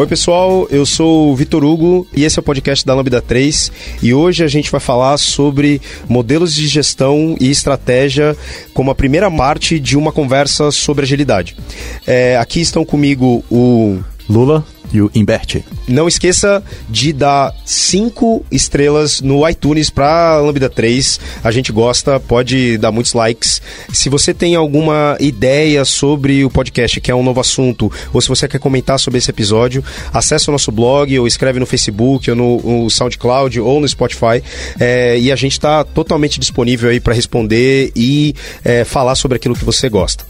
Oi, pessoal, eu sou o Vitor Hugo e esse é o podcast da Lambda 3 e hoje a gente vai falar sobre modelos de gestão e estratégia como a primeira parte de uma conversa sobre agilidade. É, aqui estão comigo o Lula e o Imbert. Não esqueça de dar cinco estrelas no iTunes para Lambda 3. A gente gosta, pode dar muitos likes. Se você tem alguma ideia sobre o podcast, que é um novo assunto, ou se você quer comentar sobre esse episódio, acesse o nosso blog ou escreve no Facebook, ou no, no SoundCloud ou no Spotify. É, e a gente está totalmente disponível aí para responder e é, falar sobre aquilo que você gosta.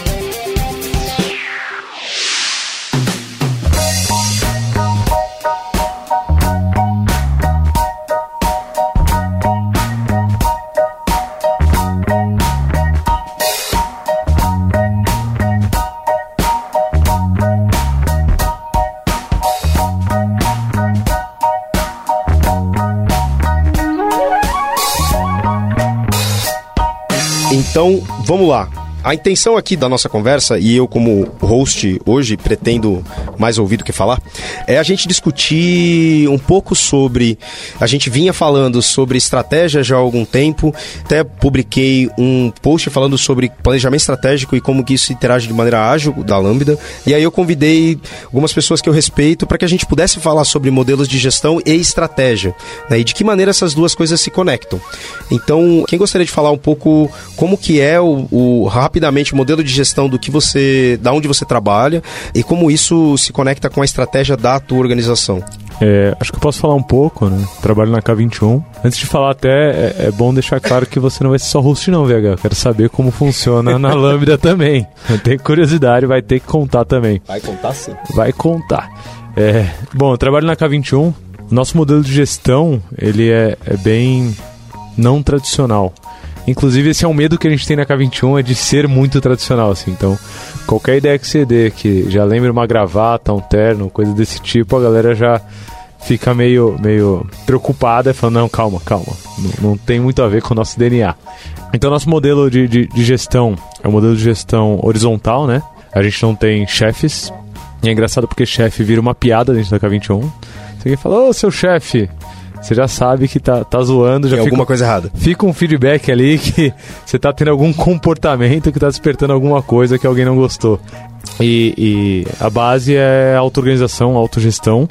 vamos lá. A intenção aqui da nossa conversa, e eu como host hoje pretendo mais ouvir do que falar, é a gente discutir um pouco sobre. A gente vinha falando sobre estratégia já há algum tempo, até publiquei um post falando sobre planejamento estratégico e como que isso interage de maneira ágil da Lambda. E aí eu convidei algumas pessoas que eu respeito para que a gente pudesse falar sobre modelos de gestão e estratégia, né, e de que maneira essas duas coisas se conectam. Então, quem gostaria de falar um pouco como que é o, o rapidamente o modelo de gestão do que você, da onde você trabalha e como isso se conecta com a estratégia da tua organização. É, acho que eu posso falar um pouco, né? Trabalho na K21. Antes de falar até, é, é, bom deixar claro que você não vai ser só host não, VH. Eu quero saber como funciona na Lambda também. Tenho curiosidade, vai ter que contar também. Vai contar sim. Vai contar. É, bom, eu trabalho na K21. Nosso modelo de gestão, ele é, é bem não tradicional. Inclusive, esse é um medo que a gente tem na K21, é de ser muito tradicional, assim. Então, qualquer ideia que você dê, que já lembre uma gravata, um terno, coisa desse tipo, a galera já fica meio, meio preocupada, falando, não, calma, calma, não, não tem muito a ver com o nosso DNA. Então, nosso modelo de, de, de gestão é um modelo de gestão horizontal, né? A gente não tem chefes, e é engraçado porque chefe vira uma piada dentro da K21. Você fala, ô, seu chefe, você já sabe que tá, tá zoando. Já Tem fica, alguma coisa errada. Fica um feedback ali que você tá tendo algum comportamento que tá despertando alguma coisa que alguém não gostou. E, e a base é auto-organização, autogestão.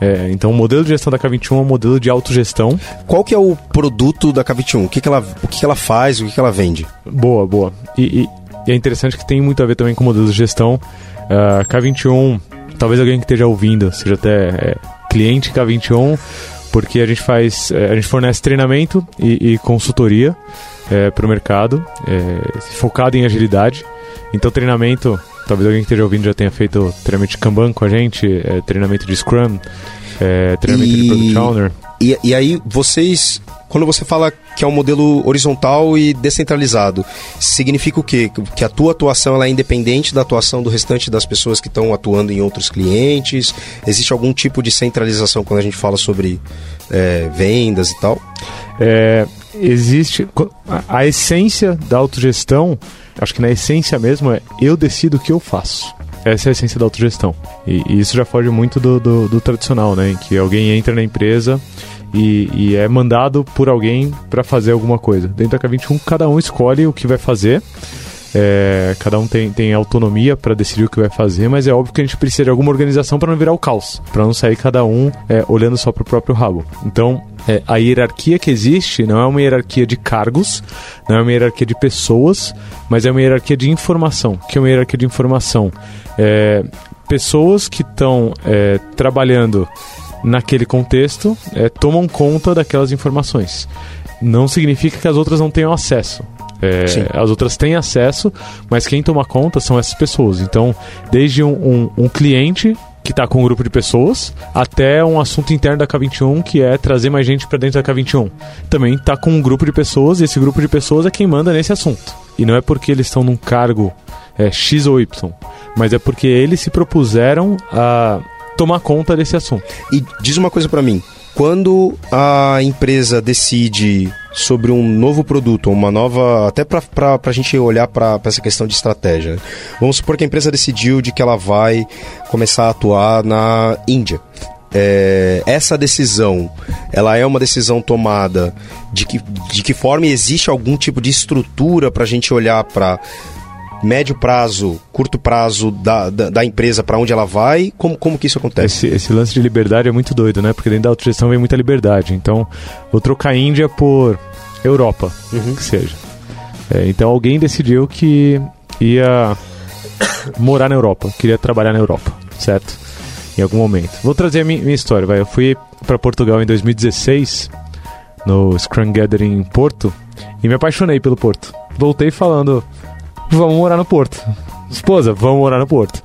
É, então o modelo de gestão da K21 é um modelo de autogestão. Qual que é o produto da K21? O que, que, ela, o que, que ela faz, o que, que ela vende? Boa, boa. E, e, e é interessante que tem muito a ver também com o modelo de gestão. Uh, K21, talvez alguém que esteja ouvindo seja até é, cliente K21, porque a gente faz, a gente fornece treinamento e, e consultoria é, para o mercado, é, focado em agilidade. Então, treinamento, talvez alguém que esteja ouvindo já tenha feito treinamento de Kanban com a gente, é, treinamento de Scrum, treinamento E- de Product Owner. E, e aí, vocês, quando você fala que é um modelo horizontal e descentralizado, significa o quê? Que a tua atuação ela é independente da atuação do restante das pessoas que estão atuando em outros clientes? Existe algum tipo de centralização quando a gente fala sobre é, vendas e tal? É, existe a, a essência da autogestão, acho que na essência mesmo é eu decido o que eu faço. Essa é a essência da autogestão. E, e isso já foge muito do, do- do tradicional, né? Em que alguém entra na empresa e, e é mandado por alguém para fazer alguma coisa. Dentro da K21, cada um escolhe o que vai fazer. é, cada um tem, tem autonomia para decidir o que vai fazer, mas é óbvio que a gente precisa de alguma organização para não virar o caos, para não sair cada um é, olhando só para o próprio rabo. Então, é, a hierarquia que existe não é uma hierarquia de cargos, não é uma hierarquia de pessoas, mas é uma hierarquia de informação. O que é uma hierarquia de informação? É, pessoas que estão é, trabalhando naquele contexto é, tomam conta daquelas informações. Não significa que as outras não tenham acesso. É, as outras têm acesso, mas quem toma conta são essas pessoas. Então, desde um, um, um cliente que está com um grupo de pessoas, até um assunto interno da K21 que é trazer mais gente para dentro da K21. Também está com um grupo de pessoas e esse grupo de pessoas é quem manda nesse assunto. E não é porque eles estão num cargo é, X ou Y, mas é porque eles se propuseram a tomar conta desse assunto. E diz uma coisa para mim, quando a empresa decide sobre um novo produto, uma nova. Até para a gente olhar para essa questão de estratégia. Vamos supor que a empresa decidiu de que ela vai começar a atuar na Índia. É, essa decisão, ela é uma decisão tomada de que, de que forma existe algum tipo de estrutura para a gente olhar para médio prazo, curto prazo da, da, da empresa para onde ela vai? Como, como que isso acontece? Esse, esse, lance de liberdade é muito doido, né? Porque dentro da autogestão vem muita liberdade. Então, vou trocar Índia por Europa, uhum. que seja. É, então, alguém decidiu que ia morar na Europa, queria trabalhar na Europa, certo? Em algum momento. Vou trazer a minha, minha história, vai. Eu fui para Portugal em 2016, no Scrum Gathering em Porto, e me apaixonei pelo Porto. Voltei falando vamos morar no Porto. Esposa, vamos morar no Porto.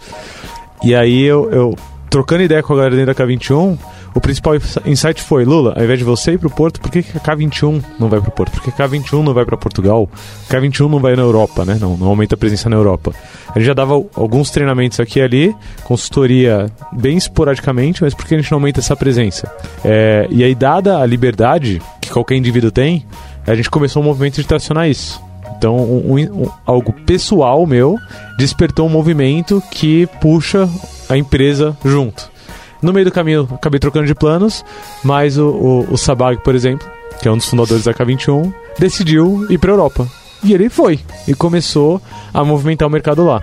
E aí eu, eu trocando ideia com a galera dentro da K21, o principal insight foi, Lula, ao invés de você ir pro Porto, por que, que a K21 não vai pro Porto? Por que a K21 não vai para Portugal? A K21 não vai na Europa, né? Não, não aumenta a presença na Europa. A gente já dava alguns treinamentos aqui e ali, consultoria bem esporadicamente, mas por que a gente não aumenta essa presença? É, e aí, dada a liberdade que qualquer indivíduo tem, a gente começou um movimento de tracionar isso. Então, um, um, algo pessoal meu despertou um movimento que puxa a empresa junto. No meio do caminho, acabei trocando de planos, mas o, o, o Sabag, por exemplo, que é um dos fundadores da K21, decidiu ir para a Europa. E ele foi e começou a movimentar o mercado lá.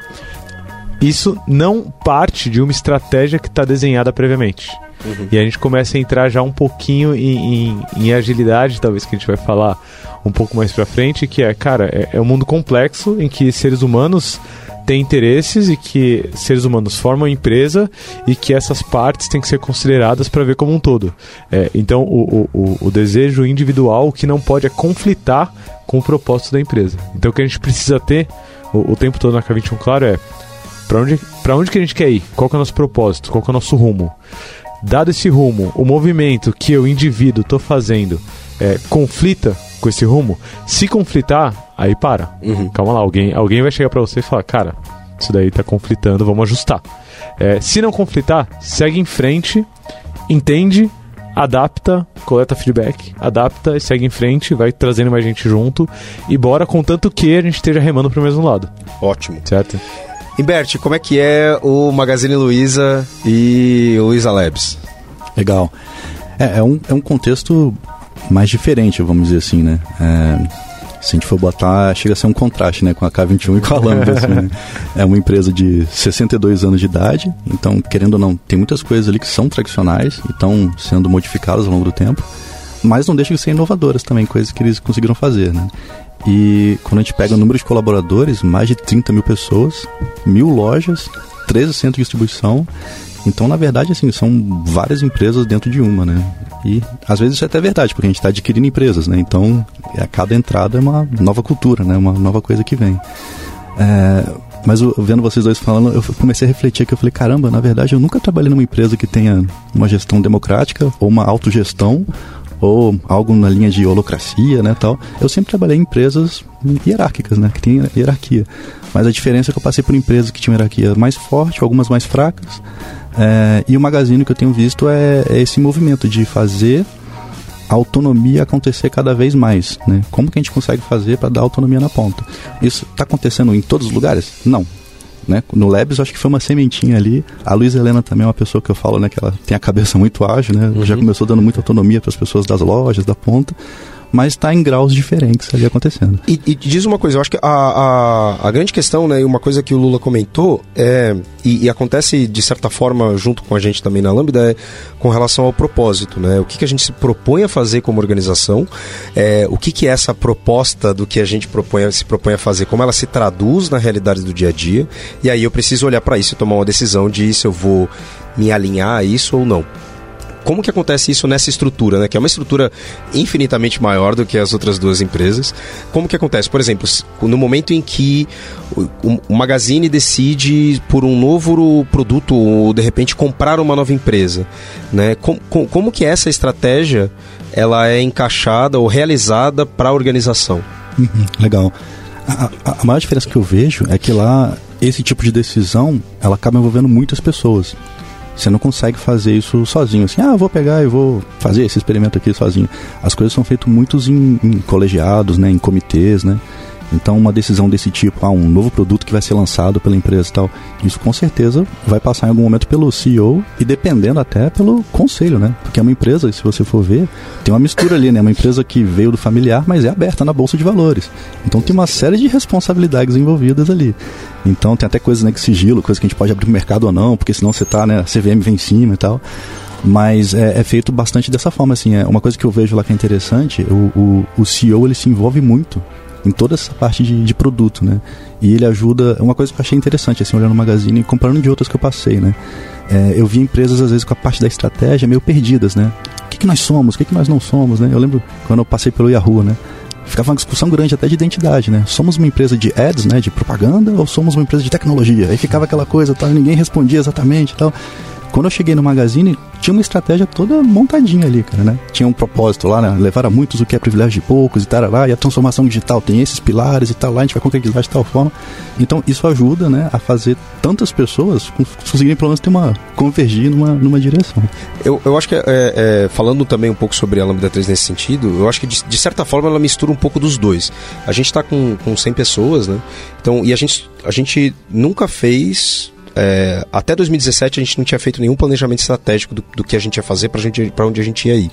Isso não parte de uma estratégia que está desenhada previamente. Uhum. E a gente começa a entrar já um pouquinho em, em, em, agilidade, talvez que a gente vai falar um pouco mais pra frente, que é, cara, é, é um mundo complexo em que seres humanos têm interesses e que seres humanos formam empresa e que essas partes têm que ser consideradas para ver como um todo. É, então, o, o, o, desejo individual que não pode é conflitar com o propósito da empresa. Então, o que a gente precisa ter o, o tempo todo na K21 Claro é para onde, onde que a gente quer ir? Qual que é o nosso propósito? Qual que é o nosso rumo? Dado esse rumo, o movimento que eu, indivíduo, estou fazendo é, conflita com esse rumo, se conflitar, aí para. Uhum. Calma lá, alguém, alguém vai chegar para você e falar, cara, isso daí está conflitando, vamos ajustar. É, se não conflitar, segue em frente, entende, adapta, coleta feedback, adapta e segue em frente, vai trazendo mais gente junto e bora, contanto que a gente esteja remando para o mesmo lado. Ótimo. Certo? Imbert, como é que é o Magazine Luiza e o Luiza Labs? Legal. É, é, um, é um contexto mais diferente, vamos dizer assim, né? É, se a gente for botar, chega a ser um contraste, né? Com a K21 e com a Lambda, assim, né? É uma empresa de 62 anos de idade, então, querendo ou não, tem muitas coisas ali que são tradicionais e estão sendo modificadas ao longo do tempo, mas não deixam de ser inovadoras também, coisas que eles conseguiram fazer, né? E quando a gente pega o número de colaboradores, mais de 30 mil pessoas, mil lojas, 13 centros de distribuição. Então, na verdade, assim, são várias empresas dentro de uma, né? E às vezes isso é até verdade, porque a gente está adquirindo empresas, né? Então, a cada entrada é uma nova cultura, né? Uma nova coisa que vem. É, mas eu, vendo vocês dois falando, eu comecei a refletir que eu falei, caramba, na verdade eu nunca trabalhei numa empresa que tenha uma gestão democrática ou uma autogestão ou algo na linha de holocracia, né, tal. Eu sempre trabalhei em empresas hierárquicas, né, que tem hierarquia. Mas a diferença é que eu passei por empresas que tinham hierarquia mais forte, algumas mais fracas. É, e o Magazine que eu tenho visto é, é esse movimento de fazer a autonomia acontecer cada vez mais, né? Como que a gente consegue fazer para dar autonomia na ponta? Isso está acontecendo em todos os lugares? Não. Né? No Labs, acho que foi uma sementinha ali. A Luiz Helena também é uma pessoa que eu falo, né? Que ela tem a cabeça muito ágil, né? Uhum. Já começou dando muita autonomia para as pessoas das lojas, da ponta. Mas está em graus diferentes ali acontecendo. E, e, diz uma coisa, eu acho que a, a, a, grande questão, né, e uma coisa que o Lula comentou, é, e, e, acontece de certa forma junto com a gente também na Lambda, é com relação ao propósito, né? O que, que a gente se propõe a fazer como organização, é, o que, que é essa proposta do que a gente propõe, se propõe a fazer, como ela se traduz na realidade do dia a dia, e aí eu preciso olhar para isso e tomar uma decisão de se eu vou me alinhar a isso ou não como que acontece isso nessa estrutura, né? Que é uma estrutura infinitamente maior do que as outras duas empresas. Como que acontece? Por exemplo, no momento em que o Magazine decide por um novo produto ou de repente comprar uma nova empresa, né? Como, como que essa estratégia ela é encaixada ou realizada para a organização? Uhum, legal. A, a, a maior diferença que eu vejo é que lá esse tipo de decisão ela acaba envolvendo muitas pessoas. Você não consegue fazer isso sozinho, assim, ah, vou pegar e vou fazer esse experimento aqui sozinho. As coisas são feitas muitos em, em colegiados, né, em comitês, né. Então, uma decisão desse tipo, ah, um novo produto que vai ser lançado pela empresa e tal, isso com certeza vai passar em algum momento pelo CEO e dependendo até pelo conselho, né? Porque é uma empresa, se você for ver, tem uma mistura ali, né? Uma empresa que veio do familiar, mas é aberta na bolsa de valores. Então, tem uma série de responsabilidades envolvidas ali. Então, tem até coisas, né, que sigilo, coisas que a gente pode abrir o mercado ou não, porque senão você tá, né, a CVM vem em cima e tal mas é, é, feito bastante dessa forma assim é uma coisa que eu vejo lá que é interessante o, o, o CEO ele se envolve muito em toda essa parte de, de produto, né? E ele ajuda, é uma coisa que eu achei interessante, assim, olhando no magazine e comparando de outras que eu passei, né? É, eu vi empresas, às vezes, com a parte da estratégia meio perdidas, né? O que, que nós somos, o que, que nós não somos, né? Eu lembro quando eu passei pelo Yahoo, né? Ficava uma discussão grande até de identidade, né? Somos uma empresa de ads, né? De propaganda ou somos uma empresa de tecnologia? Aí ficava aquela coisa, tal, ninguém respondia exatamente tal. Quando eu cheguei no Magazine, tinha uma estratégia toda montadinha ali, cara, né? Tinha um propósito lá, né? Levar a muitos o que é privilégio de poucos e tal, e a transformação digital tem esses pilares e tal, lá a gente vai concretizar de tal forma. Então, isso ajuda, né, a fazer tantas pessoas conseguirem pelo menos ter uma, convergir numa, numa direção. Eu, eu acho que, é, é, falando também um pouco sobre a Lambda 3 nesse sentido, eu acho que de, de certa forma ela mistura um pouco dos dois. A gente está com, com 100 pessoas, né? Então, e a gente, a gente nunca fez é, até 2017 a gente não tinha feito nenhum planejamento estratégico do, do que a gente ia fazer para onde a gente ia ir.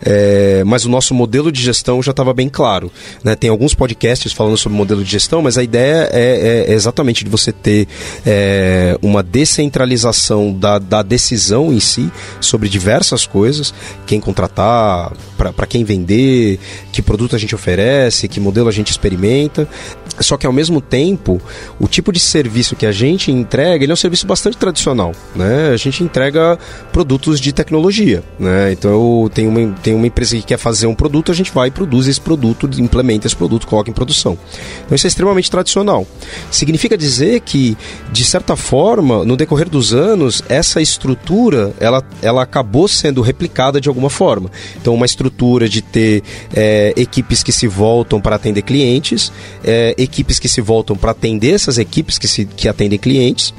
É, mas o nosso modelo de gestão já estava bem claro. Né? Tem alguns podcasts falando sobre modelo de gestão, mas a ideia é, é, é exatamente de você ter é, uma descentralização da, da decisão em si sobre diversas coisas, quem contratar, para quem vender, que produto a gente oferece, que modelo a gente experimenta. Só que ao mesmo tempo, o tipo de serviço que a gente entrega, ele é um serviço bastante tradicional, né? A gente entrega produtos de tecnologia, né? Então tem uma, tem uma empresa que quer fazer um produto, a gente vai e produz esse produto, implementa esse produto, coloca em produção. Então isso é extremamente tradicional. Significa dizer que, de certa forma, no decorrer dos anos, essa estrutura, ela, ela acabou sendo replicada de alguma forma. Então uma estrutura de ter é, equipes que se voltam para atender clientes, é, equipes que se voltam para atender essas equipes que, se, que atendem clientes.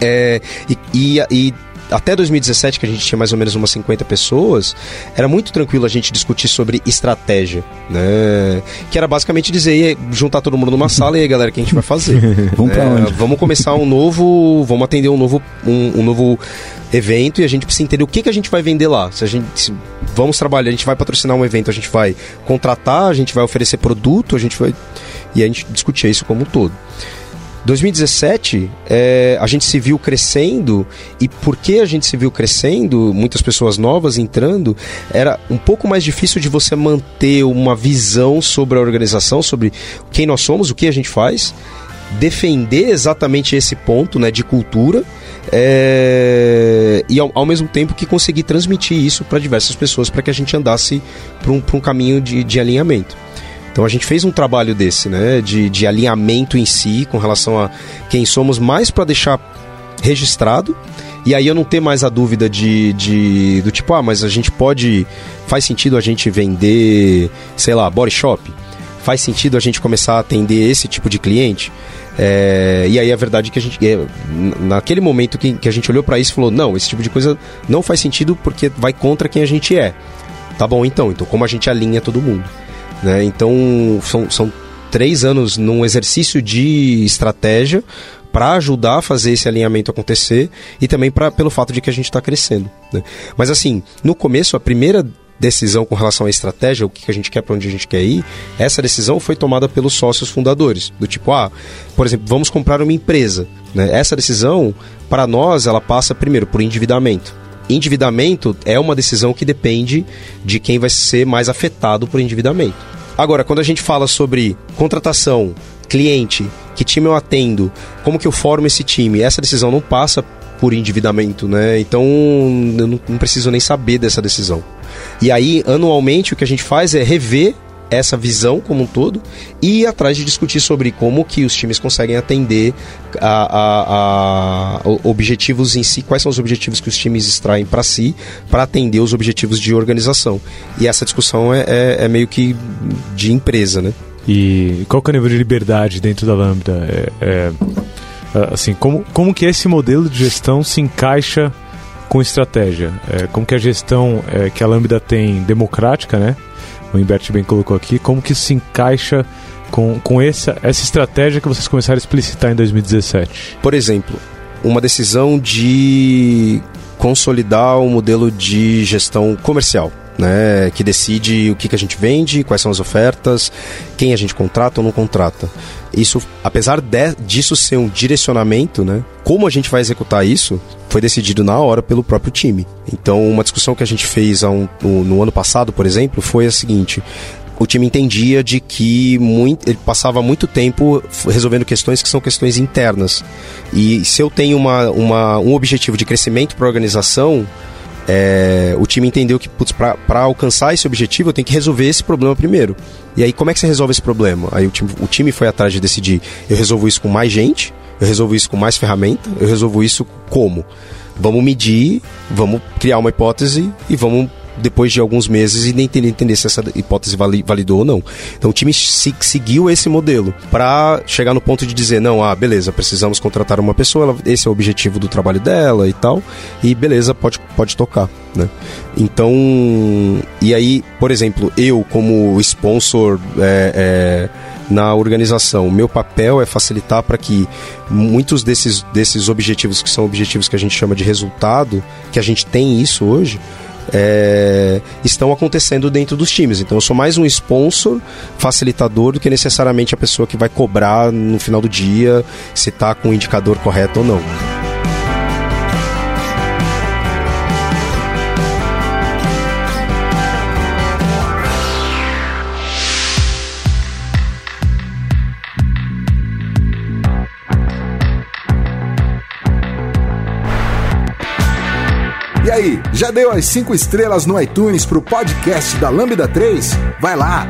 É, e, e, e até 2017, que a gente tinha mais ou menos umas 50 pessoas, era muito tranquilo a gente discutir sobre estratégia, né? Que era basicamente dizer, juntar todo mundo numa sala e aí, galera, o que a gente vai fazer? vamos pra é, onde? Vamos começar um novo, vamos atender um novo, um, um, novo evento e a gente precisa entender o que, que a gente vai vender lá. Se a gente se, vamos trabalhar, a gente vai patrocinar um evento, a gente vai contratar, a gente vai oferecer produto, a gente vai e a gente discutia isso como um todo. 2017, é, a gente se viu crescendo, e porque a gente se viu crescendo, muitas pessoas novas entrando, era um pouco mais difícil de você manter uma visão sobre a organização, sobre quem nós somos, o que a gente faz, defender exatamente esse ponto né, de cultura. É, e ao, ao, mesmo tempo que conseguir transmitir isso para diversas pessoas para que a gente andasse para um, um caminho de, de alinhamento. Então a gente fez um trabalho desse, né, de, de alinhamento em si com relação a quem somos, mais para deixar registrado e aí eu não ter mais a dúvida de, de do tipo, ah, mas a gente pode, faz sentido a gente vender, sei lá, body shop? Faz sentido a gente começar a atender esse tipo de cliente? É, e aí a verdade é que a gente, é, naquele momento que, que a gente olhou para isso, falou: não, esse tipo de coisa não faz sentido porque vai contra quem a gente é. Tá bom, então, então como a gente alinha todo mundo? Né? Então, são, são três anos num exercício de estratégia para ajudar a fazer esse alinhamento acontecer e também pra, pelo fato de que a gente está crescendo. Né? Mas assim, no começo, a primeira decisão com relação à estratégia, o que a gente quer, para onde a gente quer ir, essa decisão foi tomada pelos sócios fundadores. Do tipo, ah, por exemplo, vamos comprar uma empresa. Né? Essa decisão, para nós, ela passa primeiro por endividamento. Endividamento é uma decisão que depende de quem vai ser mais afetado por endividamento. Agora, quando a gente fala sobre contratação, cliente, que time eu atendo, como que eu formo esse time, essa decisão não passa por endividamento, né? Então eu não, preciso nem saber dessa decisão. E aí, anualmente, o que a gente faz é rever essa visão como um todo e ir atrás de discutir sobre como que os times conseguem atender a, a, a objetivos em si, quais são os objetivos que os times extraem para si, para atender os objetivos de organização. E essa discussão é, é, é, meio que de empresa, né? E qual que é o nível de liberdade dentro da Lambda? É, é ah, assim, como, como que esse modelo de gestão se encaixa com estratégia? É, como que a gestão é, que a Lambda tem democrática, né? O Imbert bem colocou aqui, como que se encaixa com, com essa, essa estratégia que vocês começaram a explicitar em 2017? Por exemplo, uma decisão de consolidar um modelo de gestão comercial né, que decide o que, que a gente vende, quais são as ofertas, quem a gente contrata ou não contrata. Isso, apesar de, disso ser um direcionamento, né, como a gente vai executar isso, foi decidido na hora pelo próprio time. Então, uma discussão que a gente fez um, no, no ano passado, por exemplo, foi a seguinte: o time entendia de que muito, ele passava muito tempo resolvendo questões que são questões internas. E se eu tenho uma, uma um objetivo de crescimento para a organização, é, o time entendeu que, para alcançar esse objetivo, eu tenho que resolver esse problema primeiro. E aí, como é que você resolve esse problema? Aí o time, o time foi atrás de decidir: eu resolvo isso com mais gente, eu resolvo isso com mais ferramenta, eu resolvo isso como? Vamos medir, vamos criar uma hipótese e vamos depois de alguns meses e nem entender, se essa hipótese validou ou não. Então o time se, seguiu esse modelo para chegar no ponto de dizer, não, ah, beleza, precisamos contratar uma pessoa, esse é o objetivo do trabalho dela e tal, e beleza, pode, pode tocar, né? Então, e aí, por exemplo, eu como sponsor é, é, na organização. Meu papel é facilitar para que muitos desses, desses objetivos, que são objetivos que a gente chama de resultado, que a gente tem isso hoje, é, estão acontecendo dentro dos times. Então eu sou mais um sponsor, facilitador, do que necessariamente a pessoa que vai cobrar no final do dia se está com o indicador correto ou não. Aí, já deu as 5 estrelas no iTunes pro podcast da Lambda 3? Vai lá!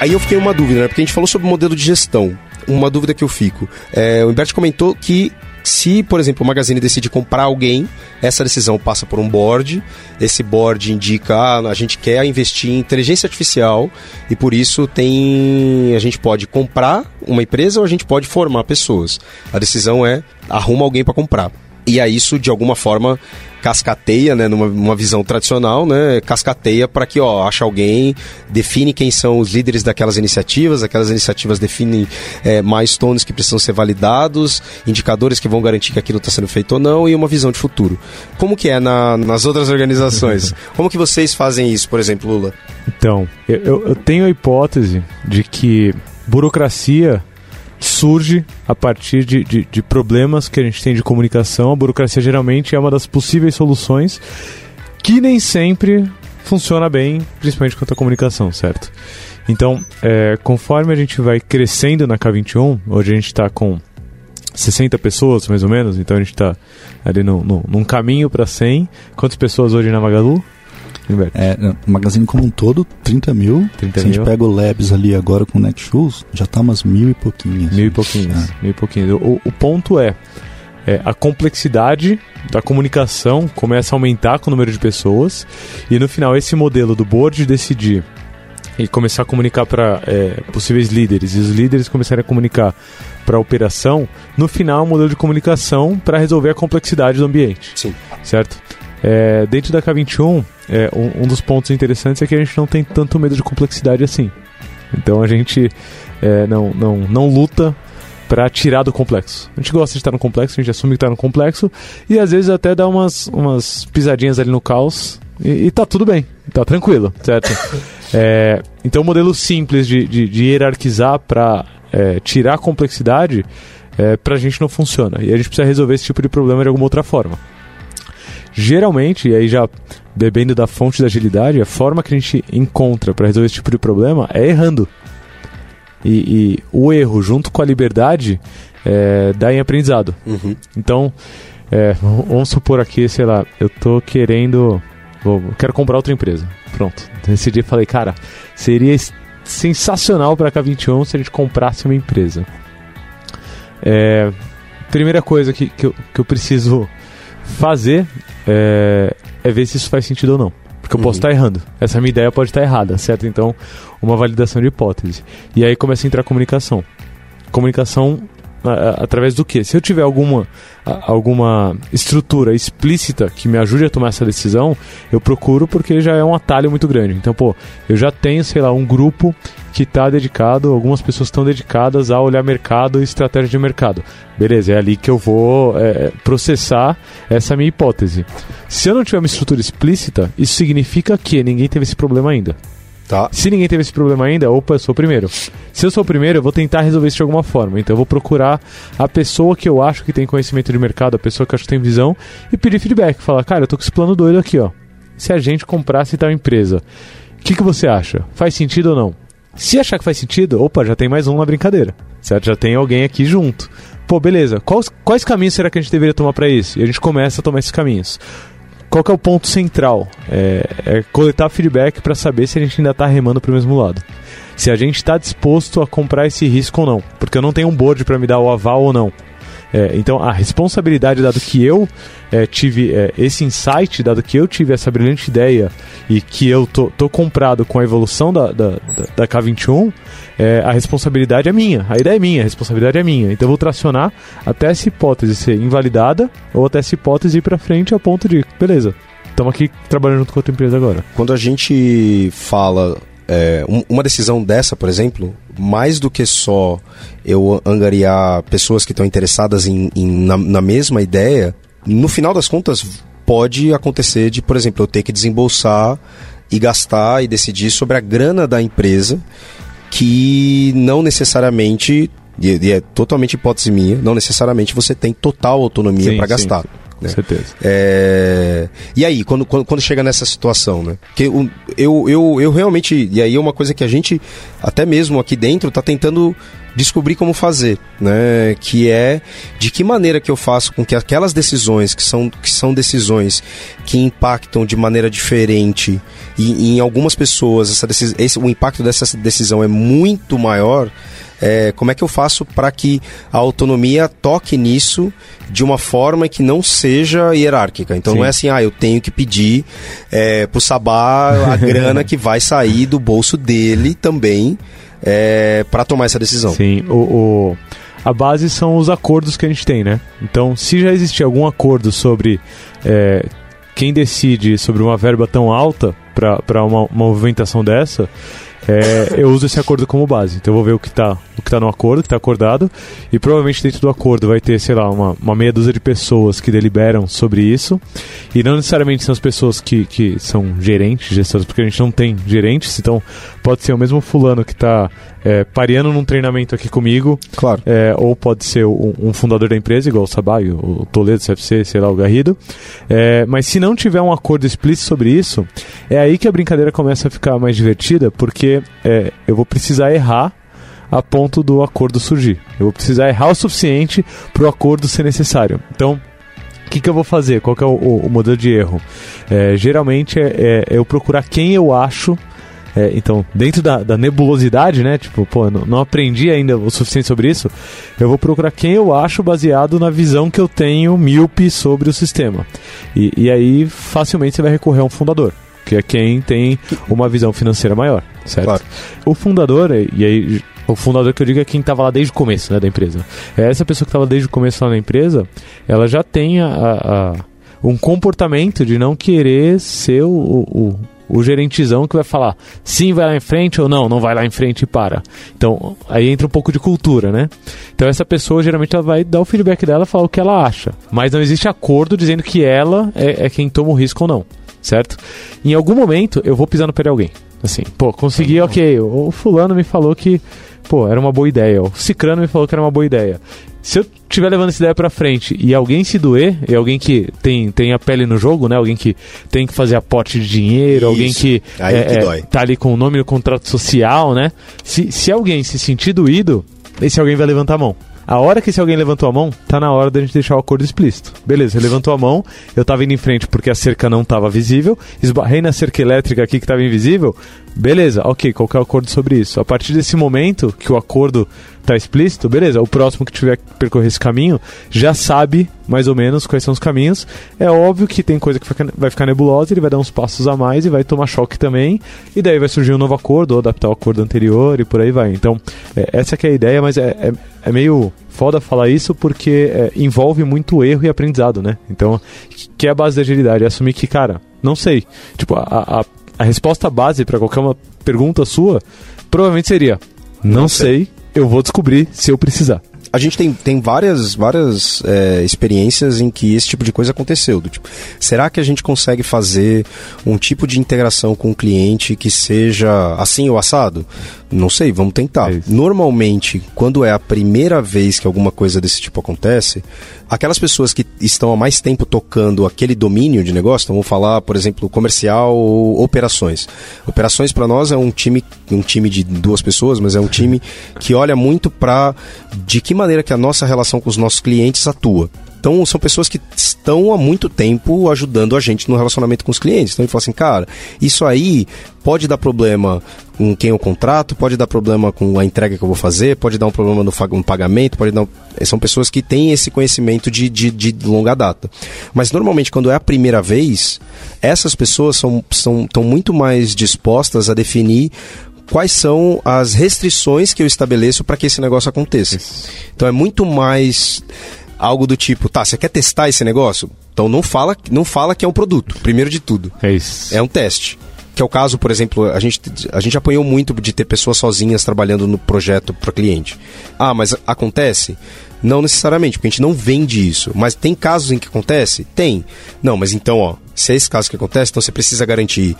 Aí eu fiquei uma dúvida, né? Porque a gente falou sobre modelo de gestão. Uma dúvida que eu fico. É, o Humberto comentou que se, por exemplo, o Magazine decide comprar alguém, essa decisão passa por um board. Esse board indica, ah, a gente quer investir em inteligência artificial e por isso tem, a gente pode comprar uma empresa ou a gente pode formar pessoas. A decisão é arruma alguém para comprar. E a isso de alguma forma cascateia, né, numa, numa visão tradicional, né, cascateia para que, ó, acha alguém, define quem são os líderes daquelas iniciativas, aquelas iniciativas definem é, milestones que precisam ser validados, indicadores que vão garantir que aquilo está sendo feito ou não e uma visão de futuro. Como que é na, nas outras organizações? Como que vocês fazem isso, por exemplo, Lula? Então, eu, eu tenho a hipótese de que burocracia surge a partir de, de, de, problemas que a gente tem de comunicação. A burocracia geralmente é uma das possíveis soluções que nem sempre funciona bem, principalmente quanto à comunicação, certo? Então, é, conforme a gente vai crescendo na K21, hoje a gente está com 60 pessoas, mais ou menos, então a gente está ali no, no, num caminho para 100. Quantas pessoas hoje na Magalu? É, o magazine como um todo, 30 mil. 30 Se mil. a gente pega o Labs ali agora com o Netshoes, já tá umas mil e pouquinhas. Mil e pouquinhas. É. Mil e pouquinhas. O, o ponto é, é, a complexidade da comunicação começa a aumentar com o número de pessoas e no final esse modelo do board decidir e começar a comunicar para é, possíveis líderes e os líderes começarem a comunicar para a operação, no final é um modelo de comunicação para resolver a complexidade do ambiente. Sim. Certo? É, dentro da K21, é, um, um, dos pontos interessantes é que a gente não tem tanto medo de complexidade assim. Então a gente é, não, não, não luta para tirar do complexo. A gente gosta de estar no complexo, a gente assume que está no complexo e às vezes até dá umas, umas pisadinhas ali no caos e, e tá tudo bem, tá tranquilo, certo? é, então o modelo simples de, de, de hierarquizar para é, tirar a complexidade é, para a gente não funciona e a gente precisa resolver esse tipo de problema de alguma outra forma. Geralmente, e aí já bebendo da fonte da agilidade, a forma que a gente encontra para resolver esse tipo de problema é errando. E, e o erro, junto com a liberdade, é, dá em aprendizado. Uhum. Então, é, vamos supor aqui, sei lá, eu tô querendo. Vou, quero comprar outra empresa. Pronto. Decidi e falei, cara, seria sensacional para a K21 se a gente comprasse uma empresa. É, primeira coisa que, que, eu, que eu preciso fazer é, é ver se isso faz sentido ou não. Porque eu posso estar errando. Essa minha ideia pode estar errada, certo? Então, uma validação de hipótese. E aí começa a entrar a comunicação. Comunicação através do que? Se eu tiver alguma, alguma estrutura explícita que me ajude a tomar essa decisão, eu procuro porque já é um atalho muito grande. Então, pô, eu já tenho, sei lá, um grupo que está dedicado, algumas pessoas estão dedicadas a olhar mercado e estratégia de mercado. Beleza, é ali que eu vou é, processar essa minha hipótese. Se eu não tiver uma estrutura explícita, isso significa que ninguém teve esse problema ainda. Tá. Se ninguém teve esse problema ainda, opa, eu sou o primeiro. Se eu sou o primeiro, eu vou tentar resolver isso de alguma forma. Então eu vou procurar a pessoa que eu acho que tem conhecimento de mercado, a pessoa que eu acho que tem visão, e pedir feedback. Falar, cara, eu tô com esse plano doido aqui, ó. Se a gente comprasse tal empresa, o que, que você acha? Faz sentido ou não? Se achar que faz sentido, opa, já tem mais um na brincadeira. Certo? Já tem alguém aqui junto. Pô, beleza. Quais, quais caminhos será que a gente deveria tomar para isso? E a gente começa a tomar esses caminhos qual é o ponto central? É, é coletar feedback para saber se a gente ainda está remando para o mesmo lado. Se a gente está disposto a comprar esse risco ou não. Porque eu não tenho um board para me dar o aval ou não. É, então, a responsabilidade, dado que eu é, tive é, esse insight, dado que eu tive essa brilhante ideia e que eu tô, tô comprado com a evolução da, da, da, K21, é, a responsabilidade é minha, a ideia é minha, a responsabilidade é minha. Então, eu vou tracionar até essa hipótese ser invalidada ou até essa hipótese ir para frente a ponto de, beleza, estamos aqui trabalhando junto com a tua empresa agora. Quando a gente fala é, uma decisão dessa, por exemplo, mais do que só eu angariar pessoas que estão interessadas em, em na, na, mesma ideia, no final das contas pode acontecer de, por exemplo, eu ter que desembolsar e gastar e decidir sobre a grana da empresa que não necessariamente e é totalmente hipótese minha, não necessariamente você tem total autonomia para gastar. Né? Certeza. É... E aí, quando, quando, quando, chega nessa situação, né? Porque eu, eu, eu, eu realmente. E aí é uma coisa que a gente, até mesmo aqui dentro, está tentando descobrir como fazer, né? Que é de que maneira que eu faço com que aquelas decisões que são, que são decisões que impactam de maneira diferente e, e em algumas pessoas essa decis, esse, o impacto dessa decisão é muito maior é, como é que eu faço para que a autonomia toque nisso de uma forma que não seja hierárquica? Então Sim. não é assim, ah, eu tenho que pedir é, pro Sabá a grana que vai sair do bolso dele também é, para tomar essa decisão. Sim, o, o, a base são os acordos que a gente tem, né? Então, se já existir algum acordo sobre é, quem decide sobre uma verba tão alta para uma, uma movimentação dessa, é, eu uso esse acordo como base. Então eu vou ver o que está o que tá no acordo, o que está acordado, e provavelmente dentro do acordo vai ter, sei lá, uma, uma meia dúzia de pessoas que deliberam sobre isso, e não necessariamente são as pessoas que, que são gerentes, gestores, porque a gente não tem gerentes, então pode ser o mesmo fulano que está é, pareando num treinamento aqui comigo, claro. É, ou pode ser um, um, fundador da empresa, igual o Sabai, o Toledo, o CFC, sei lá, o Garrido, é, mas se não tiver um acordo explícito sobre isso, é aí que a brincadeira começa a ficar mais divertida, porque é, eu vou precisar errar a ponto do acordo surgir. Eu vou precisar errar o suficiente para o acordo ser necessário. Então, o que, que eu vou fazer? Qual é o, o, modelo de erro? É, geralmente é, é, eu procurar quem eu acho é, então, dentro da, da, nebulosidade, né? Tipo, pô, não, não, aprendi ainda o suficiente sobre isso. Eu vou procurar quem eu acho baseado na visão que eu tenho míope sobre o sistema. E, e aí, facilmente você vai recorrer a um fundador que é quem tem uma visão financeira maior, certo? Claro. O fundador, e aí o fundador que eu digo é quem estava lá desde o começo né, da empresa. É essa pessoa que estava desde o começo lá na empresa, ela já tem a, a, um comportamento de não querer ser o, o, o gerentizão que vai falar sim, vai lá em frente ou não, não vai lá em frente e para. Então, aí entra um pouco de cultura, né? Então, essa pessoa geralmente ela vai dar o feedback dela, falar o que ela acha. Mas não existe acordo dizendo que ela é, é quem toma o risco ou não, certo? Em algum momento, eu vou pisar no pé de alguém. Assim, pô, consegui, ok. O fulano me falou que, pô, era uma boa ideia. O Cicrano me falou que era uma boa ideia. Se eu estiver levando essa ideia pra frente e alguém se doer, e alguém que tem, tem a pele no jogo, né? Alguém que tem que fazer aporte de dinheiro, Isso. alguém que, Aí é, que é, tá ali com o nome no contrato social, né? Se, se alguém se sentir doído, esse alguém vai levantar a mão. A hora que esse alguém levantou a mão, tá na hora da gente deixar o acordo explícito. Beleza, ele levantou a mão, eu tava indo em frente porque a cerca não tava visível, esbarrei na cerca elétrica aqui que tava invisível. Beleza, ok, qual é o acordo sobre isso? A partir desse momento que o acordo tá explícito, beleza, o próximo que tiver que percorrer esse caminho já sabe mais ou menos quais são os caminhos. É óbvio que tem coisa que vai ficar nebulosa, ele vai dar uns passos a mais e vai tomar choque também, e daí vai surgir um novo acordo ou adaptar o acordo anterior e por aí vai. Então, é, essa que é a ideia, mas é, é, é meio foda falar isso porque é, envolve muito erro e aprendizado, né? Então, que é a base da agilidade, é assumir que, cara, não sei. Tipo, a, a, a resposta base para qualquer uma pergunta sua provavelmente seria: não, não sei. sei eu vou descobrir se eu precisar. A gente tem, tem várias, várias é, experiências em que esse tipo de coisa aconteceu. Do tipo, será que a gente consegue fazer um tipo de integração com o cliente que seja assim ou assado? Não sei, vamos tentar. É Normalmente, quando é a primeira vez que alguma coisa desse tipo acontece, aquelas pessoas que estão há mais tempo tocando aquele domínio de negócio, então vamos falar, por exemplo, comercial ou operações. Operações para nós é um time, um time de duas pessoas, mas é um time que olha muito para de que maneira que a nossa relação com os nossos clientes atua. Então, são pessoas que estão há muito tempo ajudando a gente no relacionamento com os clientes. Então, ele fala assim, cara, isso aí pode dar problema com quem eu contrato, pode dar problema com a entrega que eu vou fazer, pode dar um problema no, pagamento, pode dar. Um... São pessoas que têm esse conhecimento de, de, de, longa data. Mas normalmente, quando é a primeira vez, essas pessoas são, são, estão muito mais dispostas a definir quais são as restrições que eu estabeleço para que esse negócio aconteça. Então é muito mais algo do tipo, tá, você quer testar esse negócio? Então não fala, não fala que é um produto, primeiro de tudo. É isso. É um teste. Que é o caso, por exemplo, a gente, a gente apanhou muito de ter pessoas sozinhas trabalhando no projeto para cliente. Ah, mas acontece? Não necessariamente, porque a gente não vende isso. Mas tem casos em que acontece? Tem. Não, mas então, ó, se é esse caso que acontece, então você precisa garantir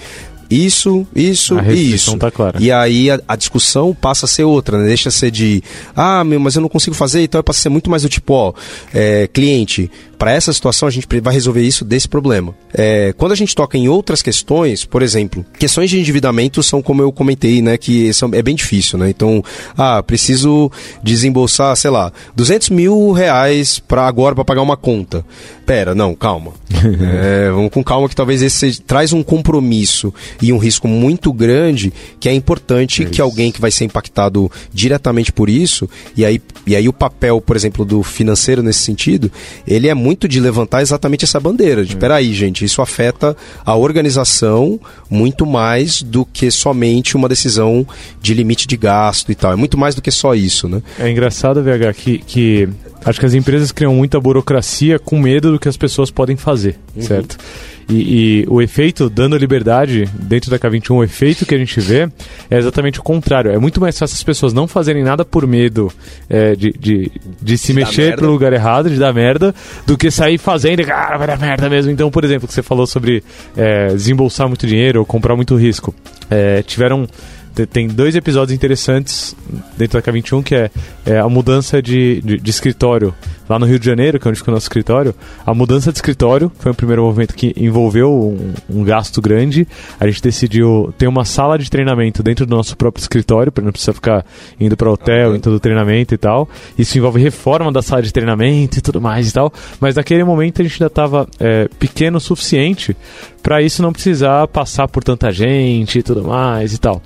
isso, isso e isso. Tá clara. E aí a, a, discussão passa a ser outra, né? Deixa ser de, ah, meu, mas eu não consigo fazer, então passa a ser muito mais do tipo, ó, é, cliente, para essa situação a gente vai resolver isso desse problema. É, quando a gente toca em outras questões, por exemplo, questões de endividamento são como eu comentei, né, que são, é bem difícil, né? Então, ah, preciso desembolsar, sei lá, 200 mil reais para agora para pagar uma conta. Pera, não, calma. é, vamos com calma que talvez esse traz um compromisso e um risco muito grande que é importante é que alguém que vai ser impactado diretamente por isso e aí, e aí o papel, por exemplo, do financeiro nesse sentido, ele é muito de levantar exatamente essa bandeira. De, hum. peraí, gente, isso afeta a organização muito mais do que somente uma decisão de limite de gasto e tal. É muito mais do que só isso, né? É engraçado, VH, que, que acho que as empresas criam muita burocracia com medo do que as pessoas podem fazer, uhum. certo? E, e, o efeito, dando liberdade dentro da K21, o efeito que a gente vê é exatamente o contrário. É muito mais fácil as pessoas não fazerem nada por medo é, de, de, de, se de mexer pro lugar errado, de dar merda, do que sair fazendo e, cara, vai dar merda mesmo. Então, por exemplo, que você falou sobre é, desembolsar muito dinheiro ou comprar muito risco. É, tiveram tem dois episódios interessantes dentro da K21, que é, é a mudança de, de, de, escritório lá no Rio de Janeiro, que é onde fica o nosso escritório. A mudança de escritório foi o primeiro movimento que envolveu um, um gasto grande. A gente decidiu ter uma sala de treinamento dentro do nosso próprio escritório, para não precisar ficar indo para hotel, em todo o treinamento e tal. Isso envolve reforma da sala de treinamento e tudo mais e tal. Mas naquele momento a gente ainda estava é, pequeno o suficiente para isso não precisar passar por tanta gente e tudo mais e tal.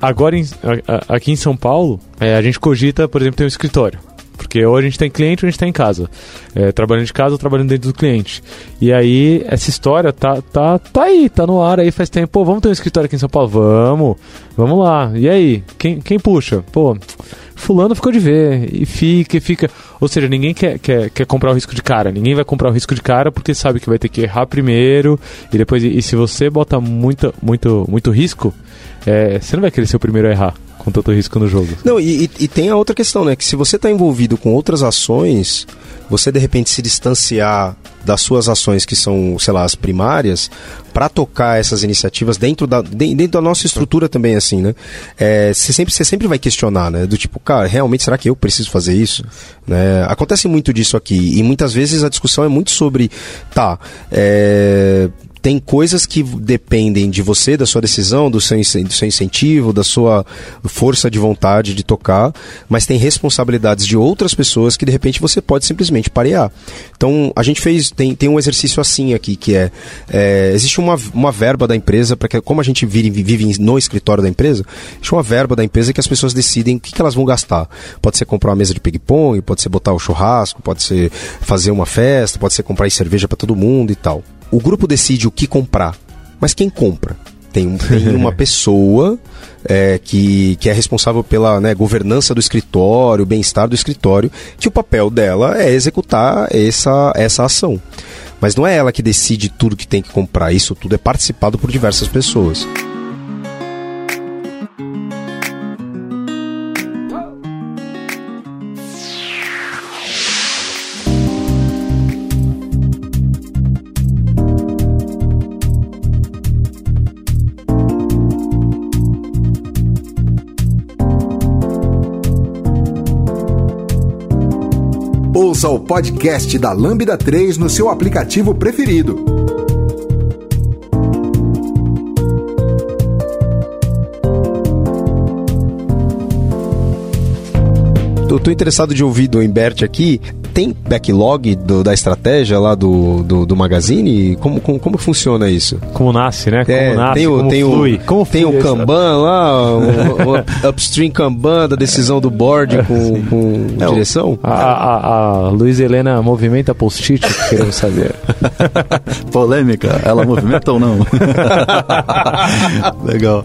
Agora, em, a, a, aqui em São Paulo, é, a gente cogita, por exemplo, ter um escritório. Porque ou a gente tem cliente ou a gente está em casa. É, trabalhando de casa ou trabalhando dentro do cliente. E aí, essa história tá, tá, tá aí, tá no ar aí faz tempo. Pô, vamos ter um escritório aqui em São Paulo? Vamos, vamos lá. E aí, quem, quem puxa? Pô, fulano ficou de ver, e fica, e fica. Ou seja, ninguém quer, quer, quer comprar o risco de cara, ninguém vai comprar o risco de cara porque sabe que vai ter que errar primeiro, e depois, e se você bota muito, muito, muito risco, é, você não vai querer ser o primeiro a errar com tanto risco no jogo. Não, e, e, tem a outra questão, né? Que se você está envolvido com outras ações, você de repente se distanciar das suas ações que são, sei lá, as primárias, para tocar essas iniciativas dentro da, dentro da nossa estrutura também, assim, né? É, você, sempre, você sempre vai questionar, né? Do tipo, cara, realmente será que eu preciso fazer isso? Né? Acontece muito disso aqui. E muitas vezes a discussão é muito sobre, tá, é, tem coisas que dependem de você, da sua decisão, do seu, do seu incentivo, da sua força de vontade de tocar, mas tem responsabilidades de outras pessoas que de repente você pode simplesmente parear. Então a gente fez, tem, tem um exercício assim aqui, que é, é existe uma, uma verba da empresa, para que como a gente vive, vive no escritório da empresa, existe uma verba da empresa que as pessoas decidem o que, que elas vão gastar. Pode ser comprar uma mesa de ping-pong, pode ser botar o churrasco, pode ser fazer uma festa, pode ser comprar cerveja para todo mundo e tal o grupo decide o que comprar, mas quem compra? Tem, tem uma pessoa é, que, que é responsável pela né, governança do escritório, bem-estar do escritório, que o papel dela é executar essa, essa ação. Mas não é ela que decide tudo que tem que comprar, isso tudo é participado por diversas pessoas. Ouça o podcast da Lambda 3 no seu aplicativo preferido. Eu tô interessado de ouvir do Imbert aqui tem backlog do, da estratégia lá do, do, do Magazine? Como, como, como funciona isso? Como nasce, né? Como é, nasce, tem o, como tem flui. O, como tem o Kanban lá, o, o, upstream Kanban da decisão do board com, com é, direção? A, a, a Luiz Helena movimenta post-it, queremos saber. Polêmica, ela movimenta ou não? Legal.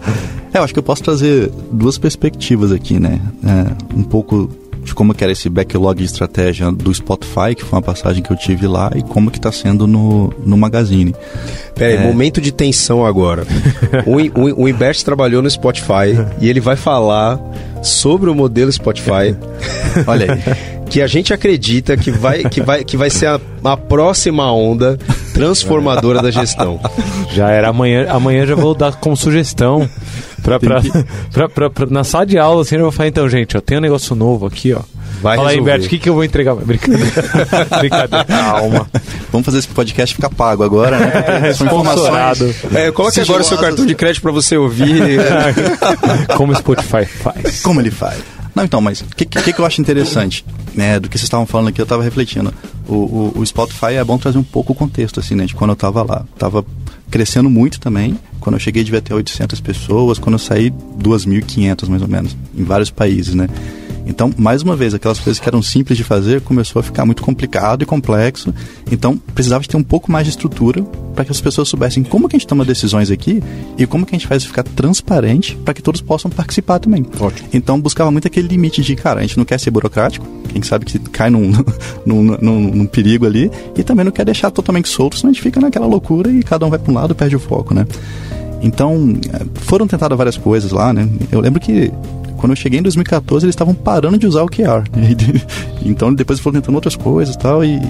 É, eu acho que eu posso trazer duas perspectivas aqui, né? É, um pouco de como que era esse backlog de estratégia do Spotify, que foi uma passagem que eu tive lá, e como que está sendo no, no Magazine. Peraí, é... momento de tensão agora. o, o, o trabalhou no Spotify e ele vai falar sobre o modelo Spotify. Olha aí. Que a gente acredita que vai, que vai, que vai ser a, a próxima onda transformadora da gestão. Já era amanhã, amanhã já vou dar como sugestão Pra, pra, pra, pra, na sala de aula, assim, eu vou falar, então, gente, ó, tem um negócio novo aqui, ó. Vai Fala aí, Bert, o que, que eu vou entregar? Brincadeira. Brincadeira. Calma. Vamos fazer esse podcast ficar pago agora, né? É, São informações. É, coloque agora o seu cartão de crédito para você ouvir. Como o Spotify faz. Como ele faz. Não, então, mas o que, que, que, eu acho interessante né, do que vocês estavam falando aqui, eu estava refletindo. O, o, o, Spotify é bom trazer um pouco o contexto, assim, né, de quando eu estava lá. Tava crescendo muito também. Quando eu cheguei, devia ter 800 pessoas. Quando eu saí, 2.500 mais ou menos, em vários países, né? Então, mais uma vez, aquelas coisas que eram simples de fazer começou a ficar muito complicado e complexo. Então, precisava de ter um pouco mais de estrutura para que as pessoas soubessem como que a gente toma decisões aqui e como que a gente faz ficar transparente para que todos possam participar também. Ótimo. Então, buscava muito aquele limite de, cara, a gente não quer ser burocrático, quem sabe que cai num, num, num, num perigo ali, e também não quer deixar totalmente solto, senão a gente fica naquela loucura e cada um vai para um lado e perde o foco, né? Então, eh, foram tentadas várias coisas lá, né? Eu lembro que quando eu cheguei em 2014, eles estavam parando de usar o QR. então depois foram tentando outras coisas e tal, e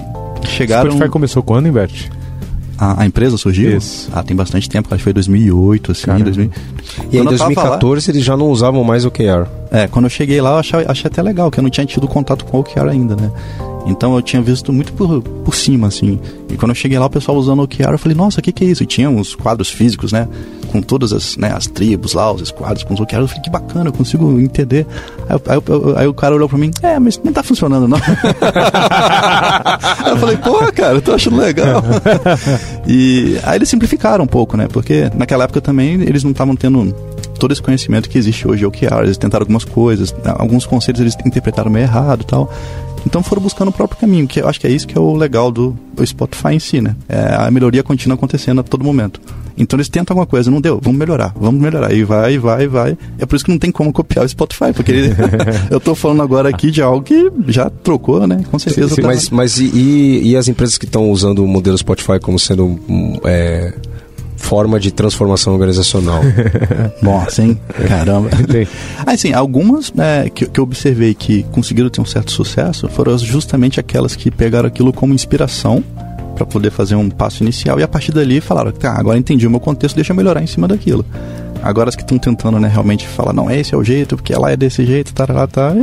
chegaram... O Spotify começou quando, Invert? A, a, empresa surgiu? Isso. Ah, tem bastante tempo, acho que foi 2008, assim, 2000... E em 2014 lá, eles já não usavam mais o QR. É, quando eu cheguei lá, eu achei, achei até legal, que eu não tinha tido contato com o QR ainda, né? Então eu tinha visto muito por, por cima, assim. E quando eu cheguei lá, o pessoal usando o OKR, eu falei, nossa, o que, que é isso? E tinha uns quadros físicos, né? Com todas as, né, as tribos lá, os quadros com os OKR. Eu falei, que bacana, eu consigo entender. Aí, aí, aí, aí o cara olhou pra mim, é, mas não tá funcionando, não. eu falei, pô, cara, eu tô achando legal. e aí eles simplificaram um pouco, né? Porque naquela época também eles não estavam tendo todo esse conhecimento que existe hoje, é o OKR. Eles tentaram algumas coisas, alguns conceitos eles interpretaram meio errado e tal. Então foram buscando o próprio caminho, que eu acho que é isso que é o legal do, do Spotify em si, né? É a melhoria contínua acontecendo a todo momento. Então eles tentam alguma coisa, não deu, vamos melhorar, vamos melhorar. E vai, vai, vai. É por isso que não tem como copiar o Spotify, porque ele, eu tô falando agora aqui de algo que já trocou, né? Com certeza. Sim, mas, mas e, e, as empresas que estão usando o modelo Spotify como sendo é, forma de transformação organizacional? Nossa, hein? Caramba. assim, algumas é, que, que eu observei que conseguiram ter um certo sucesso foram justamente aquelas que pegaram aquilo como inspiração para poder fazer um passo inicial e a partir dali falaram, tá, agora entendi o meu contexto, deixa eu melhorar em cima daquilo. Agora as que estão tentando, né, realmente falar, não, esse é o jeito, porque ela é desse jeito, tá, tá, tá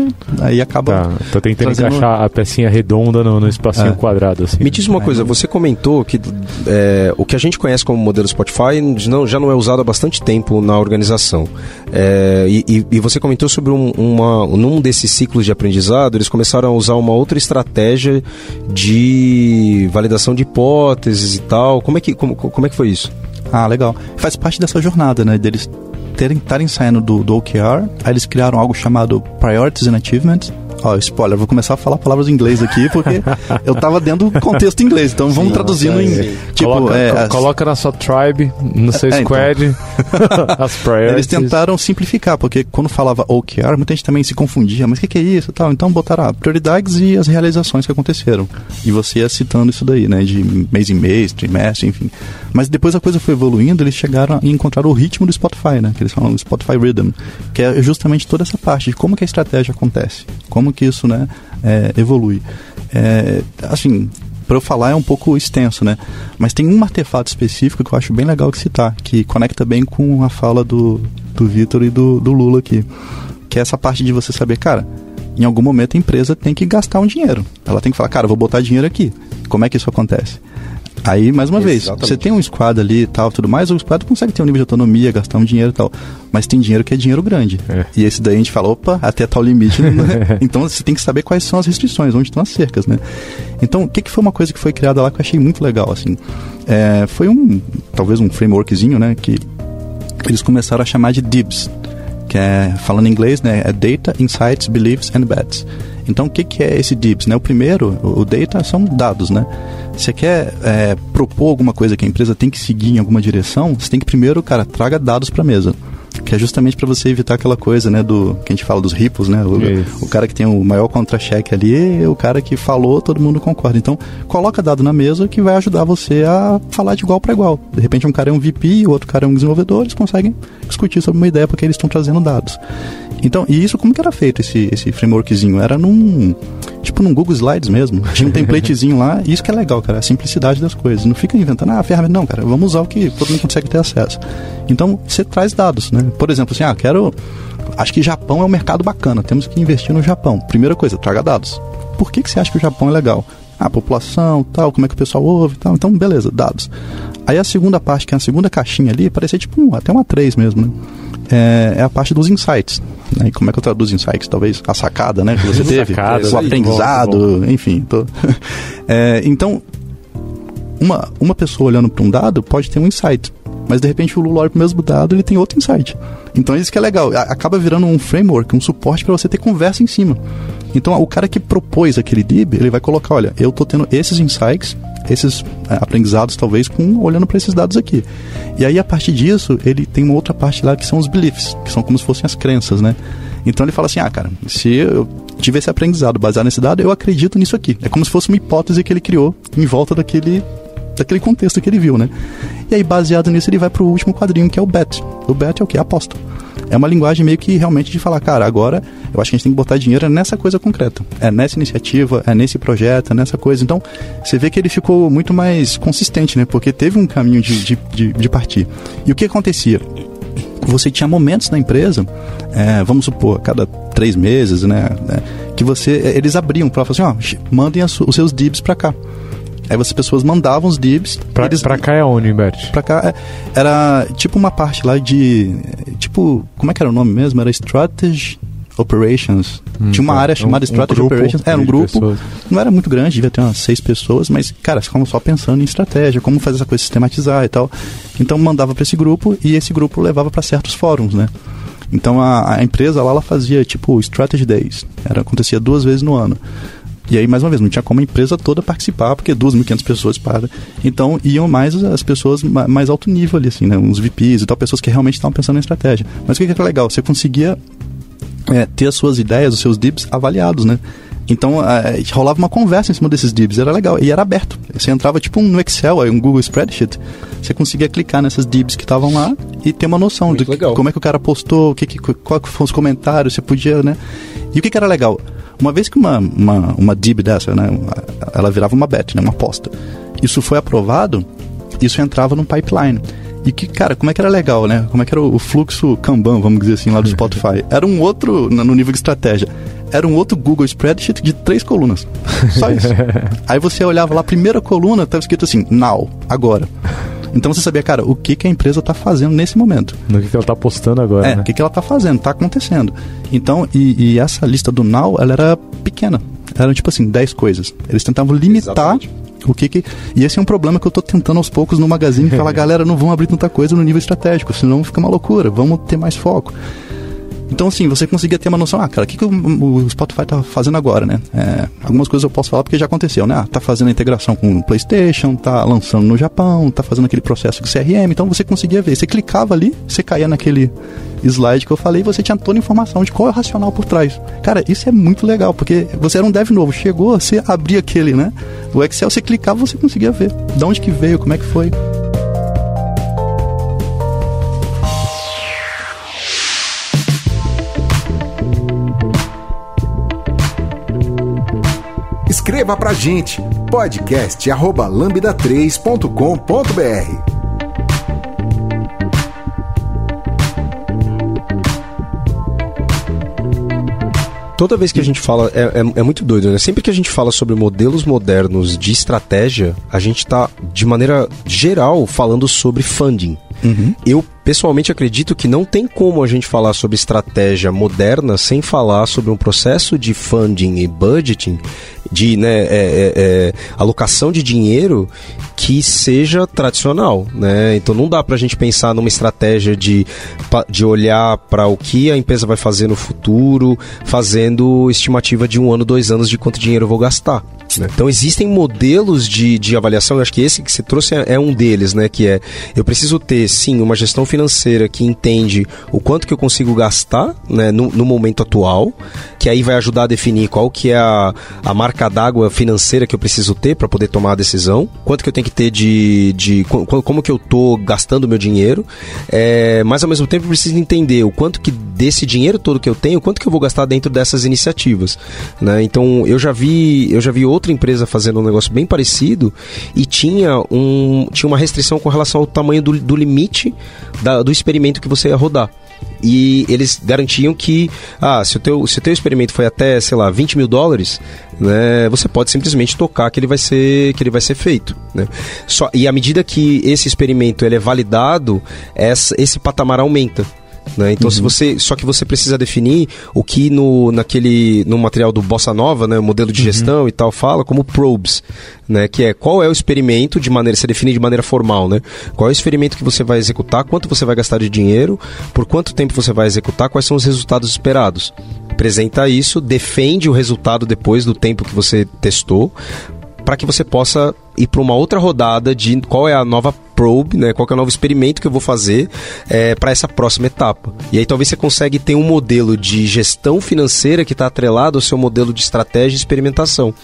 aí acaba. Tá, tô tentando trazendo... encaixar a pecinha redonda no, no espacinho é. quadrado, assim. Me diz uma coisa, você comentou que é, o que a gente conhece como modelo Spotify não, já não é usado há bastante tempo na organização. É, e, e, você comentou sobre um, uma, num desses ciclos de aprendizado, eles começaram a usar uma outra estratégia de validação de hipóteses e tal. Como é que, como, como é que foi isso? Ah, legal. Faz parte dessa jornada, né? Deles terem estarem saindo do, do OKR, aí eles criaram algo chamado Priorities and Achievements, Ó, spoiler, vou começar a falar palavras em inglês aqui, porque eu tava dentro do contexto inglês, então vamos sim, traduzindo em. Sim. Tipo, coloca, é, as... coloca na sua tribe, no seu é, squad, então. as priorities. Eles tentaram simplificar, porque quando falava OKR, muita gente também se confundia, mas o que, que, é isso tal? Então botaram ah, prioridades e as realizações que aconteceram. E você ia citando isso daí, né? De mês em mês, trimestre, enfim. Mas depois a coisa foi evoluindo, eles chegaram a encontrar o ritmo do Spotify, né? Que eles falam Spotify Rhythm, que é justamente toda essa parte de como que a estratégia acontece, como que isso né, é, evolui. É, assim, para eu falar é um pouco extenso, né? Mas tem um artefato específico que eu acho bem legal de citar, que conecta bem com a fala do, do Vitor e do, do Lula aqui. Que é essa parte de você saber, cara, em algum momento a empresa tem que gastar um dinheiro. Ela tem que falar, cara, vou botar dinheiro aqui. Como é que isso acontece? Aí, mais uma Exatamente. vez, você tem um squad ali e tal, tudo mais, o squad consegue ter um nível de autonomia, gastar um dinheiro e tal. Mas tem dinheiro que é dinheiro grande. É. E esse daí a gente fala, opa, até tal limite. Né? então você tem que saber quais são as restrições, onde estão as cercas, né? Então, o que, que foi uma coisa que foi criada lá que eu achei muito legal, assim? É, foi um, talvez um frameworkzinho, né? Que eles começaram a chamar de DIBs, que é, falando em inglês, né? É Data, Insights, Beliefs and Bets. Então, o que, que é esse DIBS? Né? O primeiro, o data, são dados, né? Você quer é, propor alguma coisa que a empresa tem que seguir em alguma direção, você tem que primeiro, cara, traga dados para a mesa que é justamente para você evitar aquela coisa, né, do que a gente fala dos ripos, né, o, o cara que tem o maior contra-cheque ali, é o cara que falou, todo mundo concorda. Então, coloca dado na mesa que vai ajudar você a falar de igual para igual. De repente, um cara é um VP, o outro cara é um desenvolvedor, eles conseguem discutir sobre uma ideia porque eles estão trazendo dados. Então, e isso como que era feito esse, esse frameworkzinho? Era num tipo num Google Slides mesmo. Tinha um templatezinho lá, e isso que é legal, cara, a simplicidade das coisas. Não fica inventando, ah, a ferramenta, não, cara, vamos usar o que todo mundo consegue ter acesso. Então, você traz dados, né? Por exemplo, assim, ah, quero. Acho que Japão é um mercado bacana, temos que investir no Japão. Primeira coisa, traga dados. Por que, que você acha que o Japão é legal? Ah, população, tal, como é que o pessoal ouve tal. Então, beleza, dados. Aí a segunda parte, que é a segunda caixinha ali, parecia tipo um, até uma 3 mesmo, né? É, é, a parte dos insights. Né? E como é que eu traduzo insights? Talvez a sacada, né? Que você teve, sacada, o aprendizado, bom, bom. enfim. Tô... é, então, uma, uma pessoa olhando para um dado pode ter um insight mas de repente o Lula olha para o mesmo dado ele tem outro insight. Então isso que é legal, acaba virando um framework, um suporte para você ter conversa em cima. Então o cara que propôs aquele DIB, ele vai colocar, olha, eu estou tendo esses insights, esses é, aprendizados talvez com olhando para esses dados aqui. E aí a partir disso, ele tem uma outra parte lá que são os beliefs, que são como se fossem as crenças, né? Então ele fala assim: "Ah, cara, se eu tive esse aprendizado baseado nesse dado, eu acredito nisso aqui". É como se fosse uma hipótese que ele criou em volta daquele daquele contexto que ele viu, né? E aí, baseado nisso, ele vai pro último quadrinho, que é o bet. O bet é o que? Aposta. É uma linguagem meio que realmente de falar, cara, agora eu acho que a gente tem que botar dinheiro nessa coisa concreta. É nessa iniciativa, é nesse projeto, é nessa coisa. Então, você vê que ele ficou muito mais consistente, né? Porque teve um caminho de, de, de, de partir. E o que acontecia? Você tinha momentos na empresa, é, vamos supor, cada três meses, né? né que você, eles abriam para falar assim, ó, mandem os seus DIBs para cá. Aí as pessoas mandavam os DIBs. Pra, eles, pra cá é onde, Humberto? Pra cá é, era tipo uma parte lá de. Tipo, como é que era o nome mesmo? Era Strategy Operations. Hum, Tinha uma tá. área chamada um, Strategy um Operations. Era um grupo. Pessoas. Não era muito grande, devia ter umas seis pessoas, mas, cara, ficavam só pensando em estratégia, como fazer essa coisa sistematizar e tal. Então mandava para esse grupo e esse grupo levava para certos fóruns, né? Então a, a, empresa lá ela fazia tipo Strategy Days. Era, acontecia duas vezes no ano E aí, mais uma vez, não tinha como a empresa toda participar, porque 2.500 pessoas para. Então, iam mais as pessoas mais alto nível ali, assim, né? Uns VPs e tal, pessoas que realmente estavam pensando em estratégia. Mas o que, que era legal? Você conseguia é, ter as suas ideias, os seus dips avaliados, né? Então, é, rolava uma conversa em cima desses divs, era legal. E era aberto. Você entrava tipo no Excel, um Google Spreadsheet, você conseguia clicar nessas divs que estavam lá e ter uma noção Muito de legal. como é que o cara postou, o que, que, qual que foram os comentários, você podia, né? E o que, que era legal? Uma vez que uma, uma, uma DIB dessa, né, ela virava uma bet, né, uma aposta, isso foi aprovado, isso entrava no pipeline. E que, cara, como é que era legal, né? Como é que era o fluxo Kanban, vamos dizer assim, lá do Spotify? Era um outro, no nível de estratégia, era um outro Google Spreadsheet de três colunas. Só isso. Aí você olhava lá, a primeira coluna estava escrito assim, now, agora. Então você sabia, cara, o que, que a empresa está fazendo nesse momento. No que, que ela está postando agora. É, né? o que, que ela está fazendo, está acontecendo. Então, e, e, essa lista do now, ela era pequena. Eram tipo assim, 10 coisas. Eles tentavam limitar Exatamente. o que que. E esse é um problema que eu estou tentando aos poucos no magazine falar, galera, não vão abrir tanta coisa no nível estratégico, senão fica uma loucura, vamos ter mais foco. Então, assim, você conseguia ter uma noção, ah, cara, o que, que o, o Spotify tá fazendo agora, né? É, algumas coisas eu posso falar porque já aconteceu, né? Ah, tá fazendo a integração com o PlayStation, tá lançando no Japão, tá fazendo aquele processo de CRM, então você conseguia ver. Você clicava ali, você caía naquele slide que eu falei você tinha toda a informação de qual é o racional por trás. Cara, isso é muito legal, porque você era um dev novo, chegou, você abria aquele, né? O Excel, você clicava, você conseguia ver de onde que veio, como é que foi. Escreva pra gente podcast@lambda3.com.br. toda vez que a gente fala, é, é, é, muito doido, né? Sempre que a gente fala sobre modelos modernos de estratégia, a gente está, de maneira geral, falando sobre funding. Uhum. Eu pessoalmente acredito que não tem como a gente falar sobre estratégia moderna sem falar sobre um processo de funding e budgeting, de né, é, é, é, alocação de dinheiro que seja tradicional. Né? Então não dá para a gente pensar numa estratégia de, de olhar para o que a empresa vai fazer no futuro, fazendo estimativa de um ano, dois anos de quanto dinheiro eu vou gastar. Né? Então existem modelos de, de avaliação, eu acho que esse que você trouxe é, é, um deles, né? Que é eu preciso ter sim uma gestão financeira que entende o quanto que eu consigo gastar né, no, no momento atual, que aí vai ajudar a definir qual que é a, a marca d'água financeira que eu preciso ter para poder tomar a decisão, quanto que eu tenho que ter de. de como que eu tô gastando meu dinheiro, é, mas ao mesmo tempo eu preciso entender o quanto que desse dinheiro todo que eu tenho, quanto que eu vou gastar dentro dessas iniciativas. Né? Então eu já vi, eu já vi outra empresa fazendo um negócio bem parecido e tinha, um, tinha uma restrição com relação ao tamanho do, do limite da, do experimento que você ia rodar e eles garantiam que ah, se o teu, se o teu experimento foi até, sei lá, 20 mil dólares, né, você pode simplesmente tocar que ele vai ser, que ele vai ser feito. Né? Só, e à medida que esse experimento ele é validado, essa, esse patamar aumenta. Né? Então, uhum. se você, só que você precisa definir o que no, naquele, no material do Bossa Nova, né, o modelo de uhum. gestão e tal, fala como probes, né, que é qual é o experimento de maneira, você define de maneira formal, né? Qual é o experimento que você vai executar, quanto você vai gastar de dinheiro, por quanto tempo você vai executar, quais são os resultados esperados. Apresenta isso, defende o resultado depois do tempo que você testou, para que você possa ir para uma outra rodada de qual é a nova probe, né? Qual é o novo experimento que eu vou fazer é, para essa próxima etapa. E aí talvez você consegue ter um modelo de gestão financeira que está atrelado ao seu modelo de estratégia e experimentação.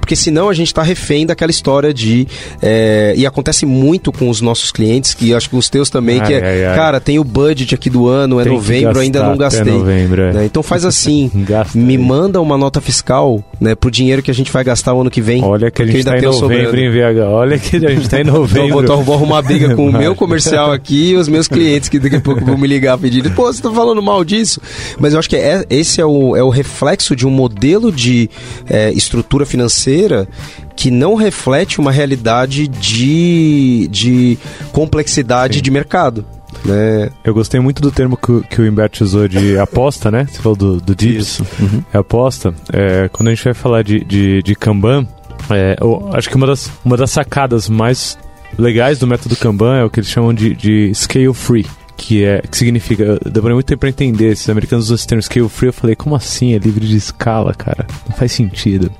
Porque senão a gente está refém daquela história de. É, e acontece muito com os nossos clientes, que acho que os teus também, ai, que é, ai, ai. cara, tem o budget aqui do ano, é tem novembro, ainda não gastei. Novembro, é. né? Então faz assim, me manda uma nota fiscal né, pro dinheiro que a gente vai gastar o ano que vem. Olha que a gente está em novembro, em VH. Olha que a gente está em novembro. então, vou arrumar briga com o meu comercial aqui e os meus clientes que daqui a pouco vão me ligar pedindo, pô, você tá falando mal disso. Mas eu acho que é, esse é o, é o reflexo de um modelo de é, estrutura financeira que não reflete uma realidade de, de complexidade Sim. de mercado. Né? Eu gostei muito do termo que, que o Humberto usou de aposta, né? Você falou do, do Dips. Uhum. É aposta. É, quando a gente vai falar de, de, de Kanban, é, eu acho que uma das, uma das sacadas mais legais do método Kanban é o que eles chamam de, de scale free. Que, é, que significa, demorei muito tempo pra entender. Esses americanos usam esse termo scale free. Eu falei, como assim? É livre de escala, cara? Não faz sentido.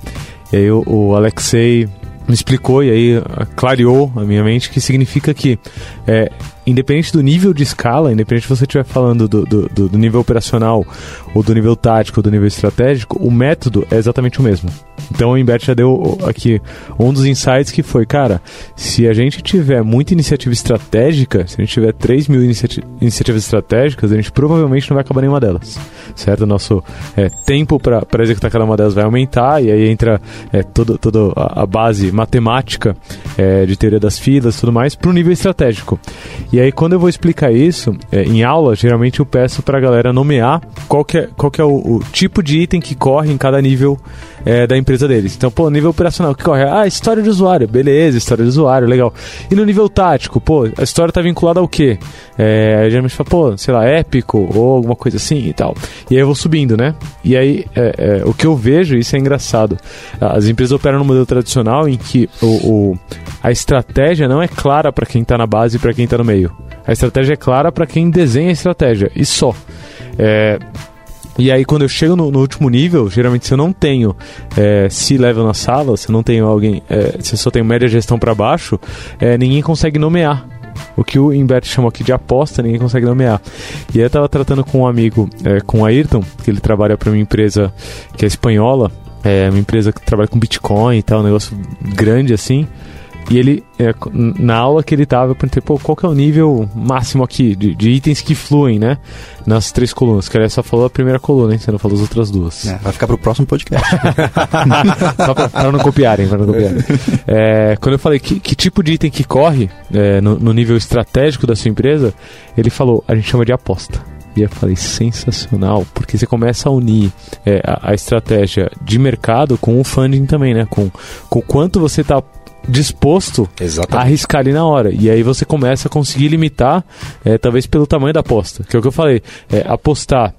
E aí o, o Alexei me explicou e aí clareou a minha mente que significa que é, independente do nível de escala, independente se você estiver falando do, do, do, nível operacional, ou do nível tático, ou do nível estratégico, o método é exatamente o mesmo. Então o Imbert já deu aqui um dos insights que foi, cara, se a gente tiver muita iniciativa estratégica, se a gente tiver 3 mil iniciati iniciativas estratégicas, a gente provavelmente não vai acabar nenhuma delas, certo? Nosso é, tempo para executar cada uma delas vai aumentar, e aí entra é, toda todo a, a, base matemática é, de teoria das filas e tudo mais para o nível estratégico. E aí, quando eu vou explicar isso é, em aula, geralmente eu peço para a galera nomear qual que é, qual que é o, o, tipo de item que corre em cada nível é, da empresa deles. Então, pô, nível operacional, que corre? Ah, história de usuário. Beleza, história de usuário, legal. E no nível tático, pô, a história tá vinculada ao quê? É, geralmente fala, pô, sei lá, épico ou alguma coisa assim e tal. E aí eu vou subindo, né? E aí, é, é, o que eu vejo, isso é engraçado. As empresas operam no modelo tradicional em que o, o a estratégia não é clara para quem está na base e para quem está no meio. A estratégia é clara para quem desenha a estratégia e só. É, e aí, quando eu chego no, no, último nível, geralmente se eu não tenho é, C-level na sala, se eu não tenho alguém, é, se eu só tenho média gestão para baixo, é, ninguém consegue nomear. O que o Imbert chamou aqui de aposta, ninguém consegue nomear. E aí eu estava tratando com um amigo, é, com o Ayrton, que ele trabalha para uma empresa que é espanhola, é uma empresa que trabalha com Bitcoin e tal, um negócio grande assim. E ele, é, na aula que ele tava, eu perguntei, pô, qual que é o nível máximo aqui de, de itens que fluem, né? Nas três colunas. Que ele só falou a primeira coluna, hein? Você não falou as outras duas. É, vai ficar pro próximo podcast. só pra, pra, não copiarem, pra não copiarem. É, quando eu falei que, que, tipo de item que corre é, no, no nível estratégico da sua empresa, ele falou, a gente chama de aposta. E eu falei, sensacional, porque você começa a unir é, a, a, estratégia de mercado com o funding também, né? Com, com o quanto você está disposto Exatamente. a arriscar ali na hora. E aí você começa a conseguir limitar, é, talvez pelo tamanho da aposta. Que é o que eu falei. É, apostar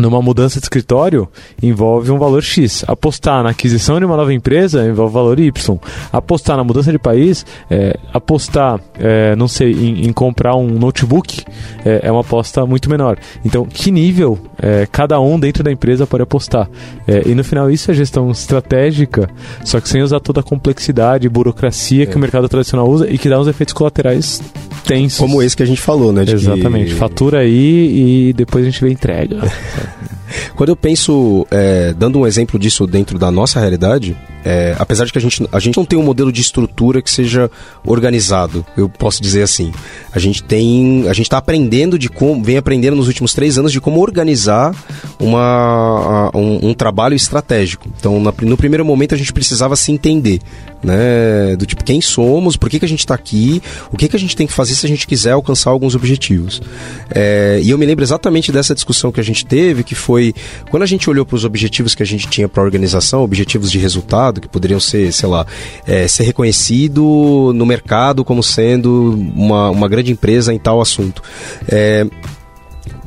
numa mudança de escritório envolve um valor X. Apostar na aquisição de uma nova empresa envolve valor Y. Apostar na mudança de país, é, apostar, é, não sei, em, em, comprar um notebook é, é, uma aposta muito menor. Então, que nível é, cada um dentro da empresa pode apostar? É, e no final, isso é gestão estratégica, só que sem usar toda a complexidade e burocracia que o mercado tradicional usa e que dá uns efeitos colaterais tensos. Como esse que a gente falou, né? Exatamente. Que... Fatura aí e depois a gente vê entrega. Quando eu penso, é, dando um exemplo disso dentro da nossa realidade, é, apesar de que a gente, a gente não tem um modelo de estrutura que seja organizado, eu posso dizer assim. A gente tem. A gente está aprendendo de como. vem aprendendo nos últimos três anos de como organizar uma, um, um trabalho estratégico. Então, na, no primeiro momento, a gente precisava se entender. Né, do tipo quem somos, por que, que a gente está aqui, o que, que a gente tem que fazer se a gente quiser alcançar alguns objetivos. É, e eu me lembro exatamente dessa discussão que a gente teve, que foi quando a gente olhou para os objetivos que a gente tinha para a organização, objetivos de resultado que poderiam ser, sei lá, é, ser reconhecido no mercado como sendo uma, uma grande empresa em tal assunto. É,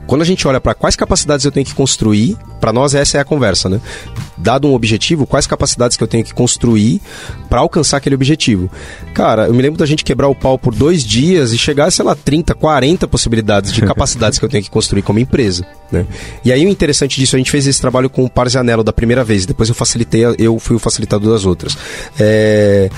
quando a gente olha para quais capacidades eu tenho que construir, para nós essa é a conversa, né? Dado um objetivo, quais capacidades que eu tenho que construir para alcançar aquele objetivo? Cara, eu me lembro da gente quebrar o pau por dois dias e chegar, sei lá, 30, 40 possibilidades de capacidades que eu tenho que construir como empresa, né? E aí o interessante disso, a gente fez esse trabalho com o Parzianello da primeira vez, depois eu facilitei, eu fui o facilitador das outras. É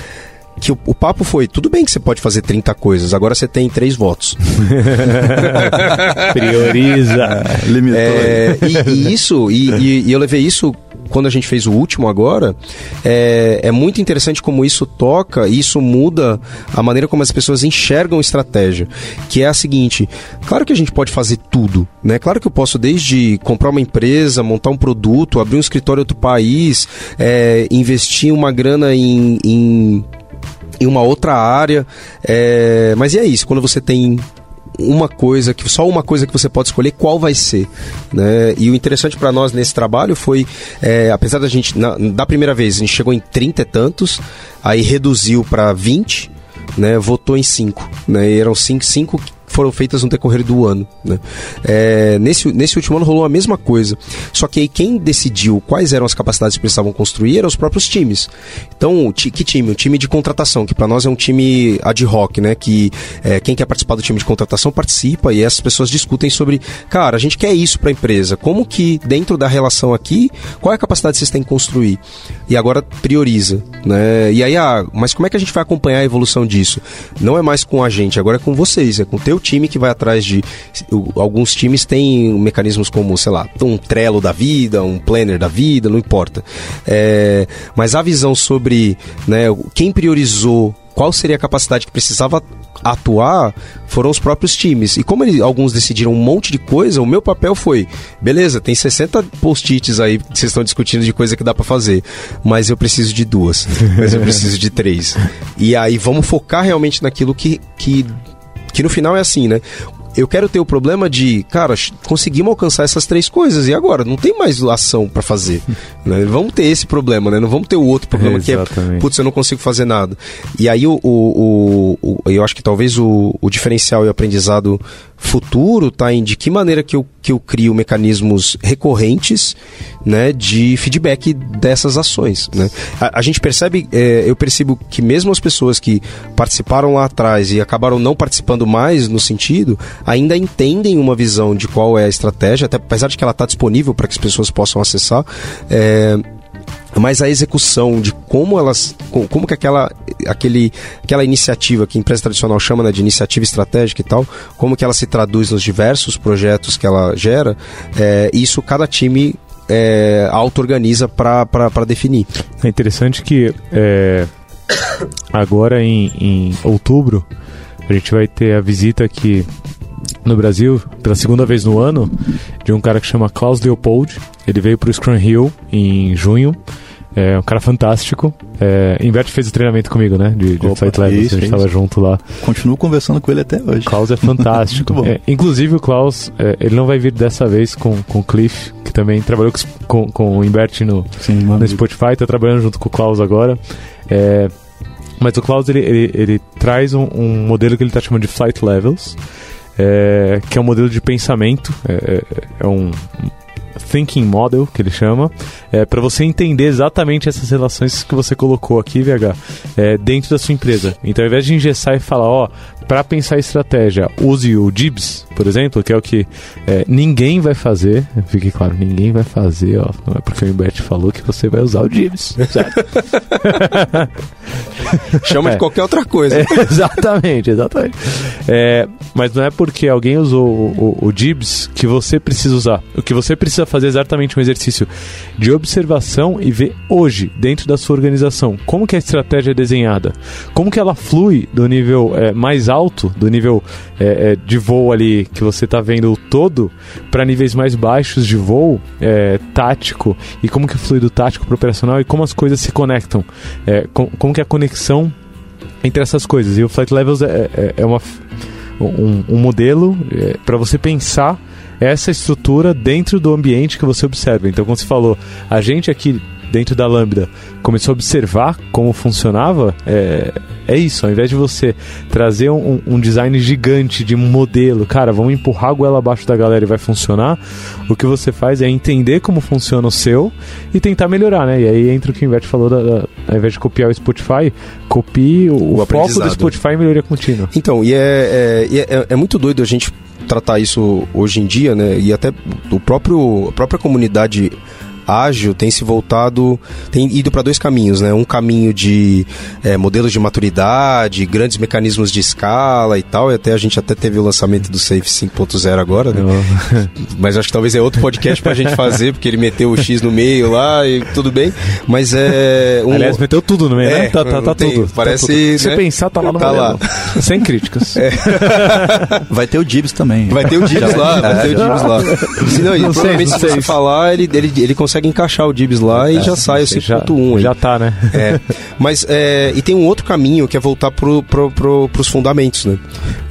que o, o, papo foi: tudo bem que você pode fazer 30 coisas, agora você tem três votos. Prioriza. Limitou. É, e, e, isso, e, e, e, eu levei isso quando a gente fez o último agora. É, é muito interessante como isso toca e isso muda a maneira como as pessoas enxergam estratégia. Que é a seguinte: claro que a gente pode fazer tudo, né? Claro que eu posso, desde comprar uma empresa, montar um produto, abrir um escritório em outro país, é, investir uma grana em, em em uma outra área. É, mas e é isso, quando você tem uma coisa que só uma coisa que você pode escolher qual vai ser né? e o interessante para nós nesse trabalho foi é, apesar da gente na, da primeira vez a gente chegou em 30 e tantos aí reduziu para 20 né votou em 5 né e eram 5 cinco, cinco foram feitas no decorrer do ano. Né? É, nesse, nesse último ano rolou a mesma coisa. Só que aí quem decidiu quais eram as capacidades que precisavam construir eram os próprios times. Então, que time? O time de contratação, que para nós é um time ad hoc, né? Que é, quem quer participar do time de contratação participa e essas pessoas discutem sobre, cara, a gente quer isso para a empresa. Como que dentro da relação aqui, qual é a capacidade que vocês têm que construir? E agora prioriza, né? E aí, ah, mas como é que a gente vai acompanhar a evolução disso? Não é mais com a gente, agora é com vocês, é com o teu time que vai atrás de alguns times têm mecanismos como, sei lá, um Trello da vida, um planner da vida, não importa. É, mas a visão sobre né, quem priorizou qual seria a capacidade que precisava atuar foram os próprios times. E como eles, alguns decidiram um monte de coisa, o meu papel foi: beleza, tem 60 post-its aí que vocês estão discutindo de coisa que dá para fazer, mas eu preciso de duas, mas eu preciso de três. E aí vamos focar realmente naquilo que, que que no final é assim, né? eu quero ter o problema de, cara, conseguimos alcançar essas três coisas e agora não tem mais ação para fazer. né? Vamos ter esse problema, né? Não vamos ter o outro problema que é, putz, eu não consigo fazer nada. E aí o, o, o, o eu acho que talvez o, o diferencial e o aprendizado futuro está em de que maneira que eu, que eu crio mecanismos recorrentes né, de feedback dessas ações. Né? A, a gente percebe, é, eu percebo que mesmo as pessoas que participaram lá atrás e acabaram não participando mais no sentido, ainda entendem uma visão de qual é a estratégia, até apesar de que ela está disponível para que as pessoas possam acessar. É, mas a execução de como elas, como que aquela, aquele, aquela iniciativa que a empresa tradicional chama né, de iniciativa estratégica e tal, como que ela se traduz nos diversos projetos que ela gera, é, isso cada time é, auto-organiza para definir. É interessante que é, agora em, em outubro a gente vai ter a visita aqui no Brasil, pela segunda vez no ano, de um cara que chama Klaus Leopold. Ele veio para o Scrum Hill em junho é um cara fantástico. É, Invert fez o treinamento comigo, né? De, de Opa, Flight Levels, isso, a gente estava junto lá. Continuo conversando com ele até hoje. O Klaus é fantástico. é, inclusive o Klaus, é, ele não vai vir dessa vez com, com o Cliff, que também trabalhou com, com o Invert no, Sim, no Spotify, está trabalhando junto com o Klaus agora. É, mas o Klaus, ele, ele, ele traz um, um, modelo que ele está chamando de Flight Levels, é, que é um modelo de pensamento, é, é, é um Thinking Model, que ele chama, é, para você entender exatamente essas relações que você colocou aqui, VH, é, dentro da sua empresa. Então, ao invés de engessar e falar, ó, para pensar estratégia, use o DIBS, por exemplo, que é o que é, ninguém vai fazer. Fique claro, ninguém vai fazer, ó. Não é porque o Imbert falou que você vai usar o DIBS, certo? Chama é. de qualquer outra coisa. É, exatamente, exatamente. É, mas não é porque alguém usou o, o, o DIBS que você precisa usar. O que você precisa fazer é exatamente um exercício de observação e ver hoje, dentro da sua organização, como que a estratégia é desenhada, como que ela flui do nível é, mais alto, do nível é, é, de voo ali que você está vendo todo, para níveis mais baixos de voo é, tático e como que flui do tático para operacional e como as coisas se conectam, é, com, como que a conexão entre essas coisas. E o Flight Levels é, é, é uma, um, um modelo para você pensar essa estrutura dentro do ambiente que você observa. Então, como você falou, a gente aqui dentro da Lambda começou a observar como funcionava, é, é isso. Ao invés de você trazer um, um, design gigante de um modelo, cara, vamos empurrar a goela abaixo da galera e vai funcionar, o que você faz é entender como funciona o seu e tentar melhorar, né? E aí entra o que o Invert falou, da, da, ao invés de copiar o Spotify, copie o, o foco do Spotify e melhoria contínua. Então, e é, é, é, é muito doido a gente tratar isso hoje em dia, né? E até o próprio, a própria comunidade ágil tem se voltado, tem ido para dois caminhos, né? Um caminho de é, modelos de maturidade, grandes mecanismos de escala e tal, e até a gente até teve o lançamento do Safe 5.0 agora, né? Mas acho que talvez é outro podcast pra gente fazer, porque ele meteu o X no meio lá e tudo bem, mas é... Um... Aliás, meteu tudo no meio, né? é, né? Tá, tá, tá tem, tudo. Parece... Tá tudo. Se você né? pensar, tá lá no tá lá. Sem críticas. É. Vai ter o Dibs também. Vai ter o Dibs lá, vai ter o Dibs lá. Não, não provavelmente sei, se você falar, ele, ele, ele consegue consegue encaixar o Dibs lá e é, já sai o 5.1. Já, já tá, né? É. Mas, é, e tem um outro caminho que é voltar pro, pro, pro, pros fundamentos, né?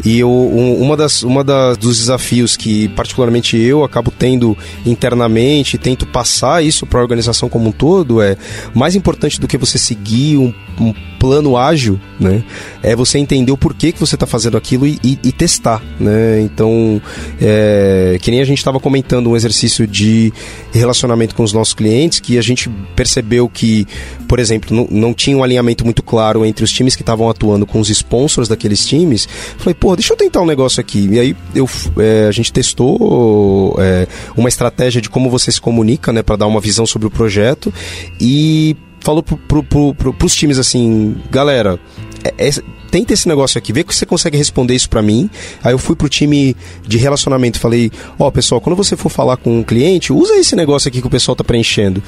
E eu, um, uma das uma das, dos desafios que particularmente eu acabo tendo internamente, tento passar isso para a organização como um todo é mais importante do que você seguir um, um plano ágil, né? É você entender o porquê que você está fazendo aquilo e, e, e, testar, né? Então, é, que nem a gente estava comentando um exercício de relacionamento com os nossos clientes, que a gente percebeu que, por exemplo, não, não tinha um alinhamento muito claro entre os times que estavam atuando com os sponsors daqueles times. Falei, pô, deixa eu tentar um negócio aqui. E aí eu, é, a gente testou é, uma estratégia de como você se comunica, né, para dar uma visão sobre o projeto e falou pro, pro, pro, pro, pros times assim, galera, é, é, tenta esse negócio aqui, vê que você consegue responder isso para mim. Aí eu fui pro time de relacionamento, falei, ó, oh, pessoal, quando você for falar com um cliente, usa esse negócio aqui que o pessoal tá preenchendo.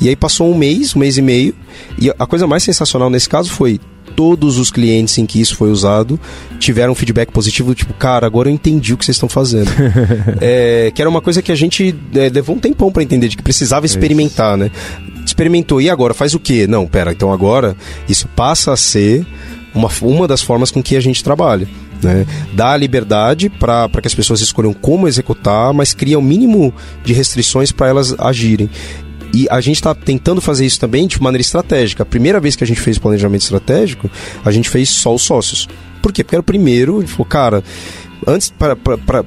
E aí passou um mês, um mês e meio, e a coisa mais sensacional nesse caso foi todos os clientes em que isso foi usado tiveram um feedback positivo, tipo, cara, agora eu entendi o que vocês estão fazendo. é, que era uma coisa que a gente é, levou um tempão para entender, de que precisava experimentar, né? Experimentou, e agora? Faz o quê? Não, pera, então agora isso passa a ser uma, uma das formas com que a gente trabalha. Né? Dá a liberdade para que as pessoas escolham como executar, mas cria o um mínimo de restrições para elas agirem. E a gente está tentando fazer isso também de maneira estratégica. A primeira vez que a gente fez planejamento estratégico, a gente fez só os sócios. Por quê? Porque era o primeiro, a gente falou, cara, antes, para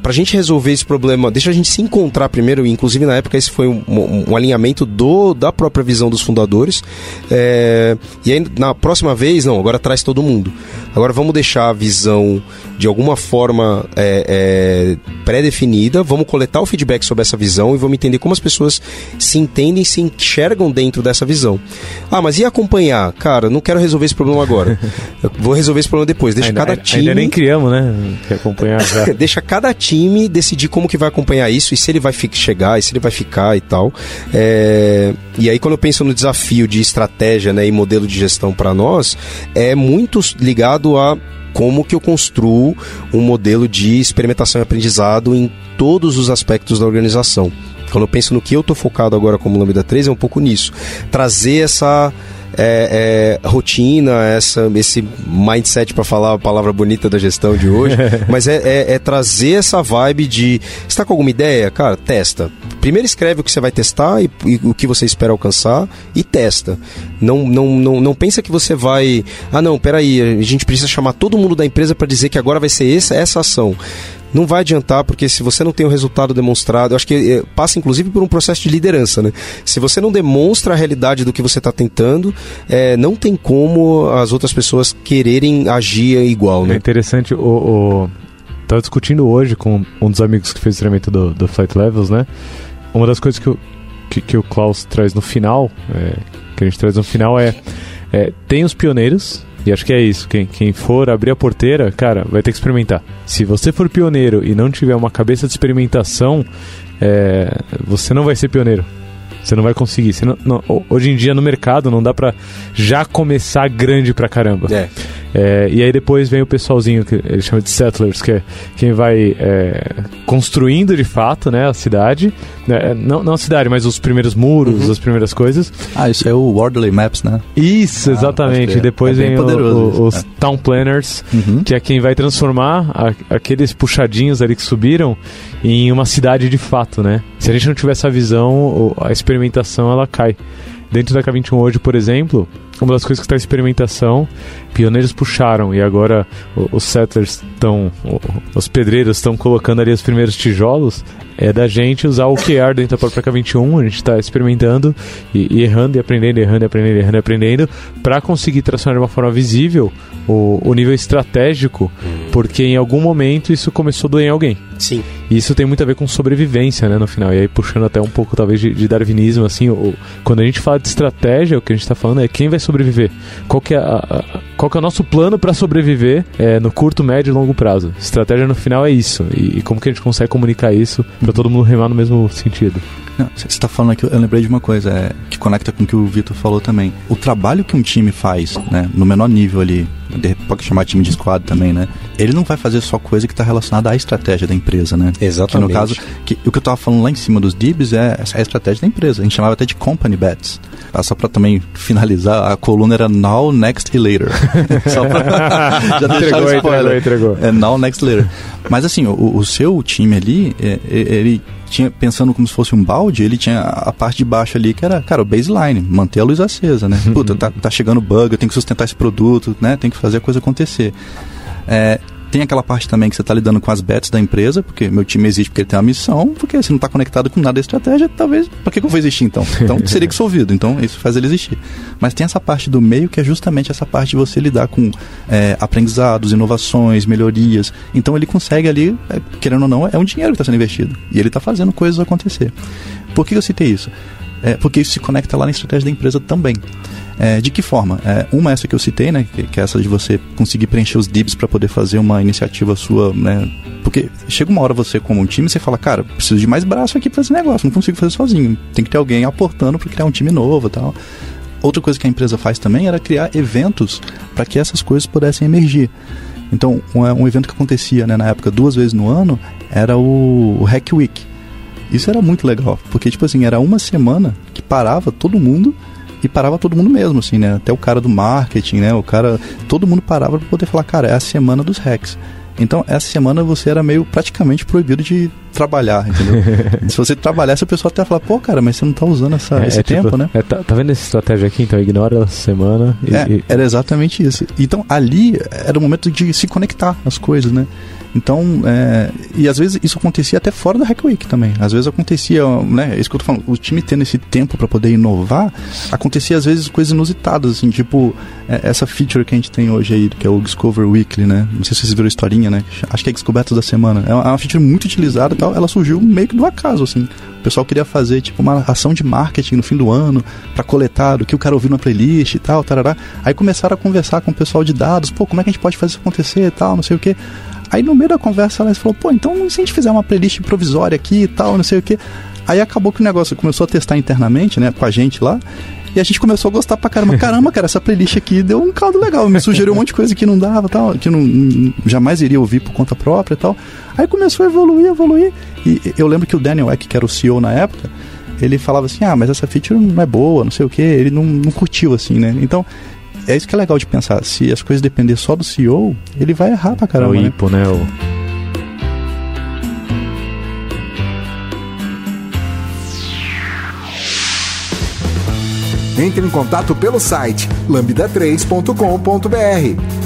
a gente resolver esse problema, deixa a gente se encontrar primeiro, inclusive na época esse foi um, um, um alinhamento do, da própria visão dos fundadores. É, e aí na próxima vez, não, agora traz todo mundo. Agora vamos deixar a visão de alguma forma é, é, pré-definida, vamos coletar o feedback sobre essa visão e vamos entender como as pessoas se entendem, se enxergam dentro dessa visão. Ah, mas e acompanhar? Cara, não quero resolver esse problema agora. vou resolver esse problema depois. Deixa ainda, cada time. Ainda nem criamos, né? Que acompanhar Deixa cada time decidir como que vai acompanhar isso e se ele vai chegar, e se ele vai ficar e tal. É... E aí, quando eu penso no desafio de estratégia né, e modelo de gestão para nós, é muito ligado a como que eu construo um modelo de experimentação e aprendizado em todos os aspectos da organização. Quando eu penso no que eu estou focado agora como Lambda 3, é um pouco nisso. Trazer essa é, é, rotina, essa, esse mindset, para falar a palavra bonita da gestão de hoje, mas é, é, é, trazer essa vibe de. está com alguma ideia? Cara, testa. Primeiro escreve o que você vai testar e, e, o que você espera alcançar e testa. Não, não, não, não pensa que você vai. Ah, não, peraí, a gente precisa chamar todo mundo da empresa para dizer que agora vai ser essa, essa ação não vai adiantar, porque se você não tem o resultado demonstrado, eu acho que é, passa inclusive por um processo de liderança, né? Se você não demonstra a realidade do que você está tentando, é, não tem como as outras pessoas quererem agir igual, né? É interessante, o, o... Tava discutindo hoje com um dos amigos que fez o treinamento do, do Flight Levels, né? Uma das coisas que, o, que, que o Klaus traz no final, é, que a gente traz no final é, é tem os pioneiros, e acho que é isso. Quem, quem for abrir a porteira, cara, vai ter que experimentar. Se você for pioneiro e não tiver uma cabeça de experimentação, é, você não vai ser pioneiro. Você não vai conseguir. Não, não, hoje em dia no mercado não dá pra já começar grande pra caramba. É. É, e aí depois vem o pessoalzinho que ele chama de settlers, que é quem vai é, construindo de fato né, a cidade. Né, não, não a cidade, mas os primeiros muros, uhum. as primeiras coisas. Ah, isso é o Wordley Maps, né? Isso, ah, exatamente. E depois é vem o, o, os Town Planners, uhum. que é quem vai transformar a, aqueles puxadinhos ali que subiram em uma cidade de fato, né? Se a gente não tiver essa visão, a experimentação ela cai. Dentro da K21 hoje, por exemplo, uma das coisas que está em experimentação, pioneiros puxaram e agora os settlers estão, os pedreiros estão colocando ali os primeiros tijolos, é da gente usar o QR dentro da própria K21, a gente está experimentando e, e, errando e aprendendo, errando e aprendendo, errando e aprendendo, para conseguir tracionar de uma forma visível o, o nível estratégico, hum. porque em algum momento isso começou a doer em alguém. Sim. E isso tem muito a ver com sobrevivência, né, no final. E aí puxando até um pouco, talvez, de, de darwinismo, assim, o, quando a gente fala de estratégia, o que a gente está falando é quem vai sobreviver. Qual que é, a, a, qual que é o nosso plano para sobreviver é, no curto, médio e longo prazo. Estratégia no final é isso. E, e como que a gente consegue comunicar isso para todo mundo remar no mesmo sentido. Você está falando aqui, eu lembrei de uma coisa é, que conecta com o que o Vitor falou também. O trabalho que um time faz, né, no menor nível ali, pode chamar time de squad também, né? Ele não vai fazer só coisa que está relacionada à estratégia da empresa, né? Exatamente. Que no caso, que, o que eu estava falando lá em cima dos DIBs é, é a estratégia da empresa. A gente chamava até de company bets. Ah, só para também finalizar, a coluna era now, next e later. só pra já o spoiler. Entregou, entregou. É now, next, later. Mas assim, o, o seu time ali, é, ele tinha, pensando como se fosse um balde, ele tinha a parte de baixo ali que era, cara, o baseline, manter a luz acesa, né? Puta, tá, tá chegando bug, eu tenho que sustentar esse produto, né? Tem que fazer a coisa acontecer. É, tem aquela parte também que você está lidando com as bets da empresa, porque meu time existe porque ele tem uma missão, porque se não está conectado com nada da estratégia, talvez, para que, que eu vou existir então? Então seria dissolvido, então isso faz ele existir. Mas tem essa parte do meio que é justamente essa parte de você lidar com é, aprendizados, inovações, melhorias. Então ele consegue ali, é, querendo ou não, é um dinheiro que está sendo investido. E ele está fazendo coisas acontecer. Por que eu citei isso? É, porque isso se conecta lá na estratégia da empresa também. É, de que forma? É, uma essa que eu citei, né, que, que, é essa de você conseguir preencher os DIBs para poder fazer uma iniciativa sua, né, porque chega uma hora você como um time você fala, cara, preciso de mais braço aqui para esse negócio, não consigo fazer sozinho, tem que ter alguém aportando para criar um time novo, tal. Outra coisa que a empresa faz também era criar eventos para que essas coisas pudessem emergir. Então, um, um, evento que acontecia né, na época duas vezes no ano era o, o Hack Week. Isso era muito legal, porque tipo assim, era uma semana que parava todo mundo e parava todo mundo mesmo, assim, né? Até o cara do marketing, né? O cara. Todo mundo parava para poder falar, cara, é a semana dos hacks. Então, essa semana você era meio praticamente proibido de trabalhar, entendeu? Se você trabalhasse, a pessoa até falar, pô, cara, mas você não tá usando essa, é, esse é tipo, tempo, tipo, né? É, tá, tá, vendo essa estratégia aqui? Então ignora essa semana. E, é, e... Era exatamente isso. Então, ali era o momento de se conectar as coisas, né? Então, é, e às vezes isso acontecia até fora da Hack Week também. Às vezes acontecia, né? É isso que eu tô falando, o time tendo esse tempo para poder inovar, acontecia às vezes coisas inusitadas, assim, tipo é, essa feature que a gente tem hoje aí, que é o Discover Weekly, né? Não sei se vocês viram a historinha, né? Acho que é Descobertas da Semana. É uma, é uma feature muito utilizada e tal, ela surgiu meio que do acaso, assim. O pessoal queria fazer, tipo, uma ação de marketing no fim do ano para coletar o que o cara ouviu na playlist e tal, tarará. Aí começaram a conversar com o pessoal de dados, pô, como é que a gente pode fazer isso acontecer e tal, não sei o que. Aí no meio da conversa ela falou, pô, então se a gente fizer uma playlist provisória aqui e tal, não sei o que. Aí acabou que o negócio começou a testar internamente, né, com a gente lá. E a gente começou a gostar pra caramba. Caramba, cara, essa playlist aqui deu um caldo legal. Me sugeriu um monte de coisa que não dava, tal, que não jamais iria ouvir por conta própria e tal. Aí começou a evoluir, evoluir. E eu lembro que o Daniel Eck, que era o CEO na época, ele falava assim: ah, mas essa feature não é boa, não sei o que. Ele não, não curtiu assim, né? Então, é isso que é legal de pensar. Se as coisas depender só do CEO, ele vai errar pra caramba. É o né? IPO, né? O... Entre em contato pelo site lambda3.com.br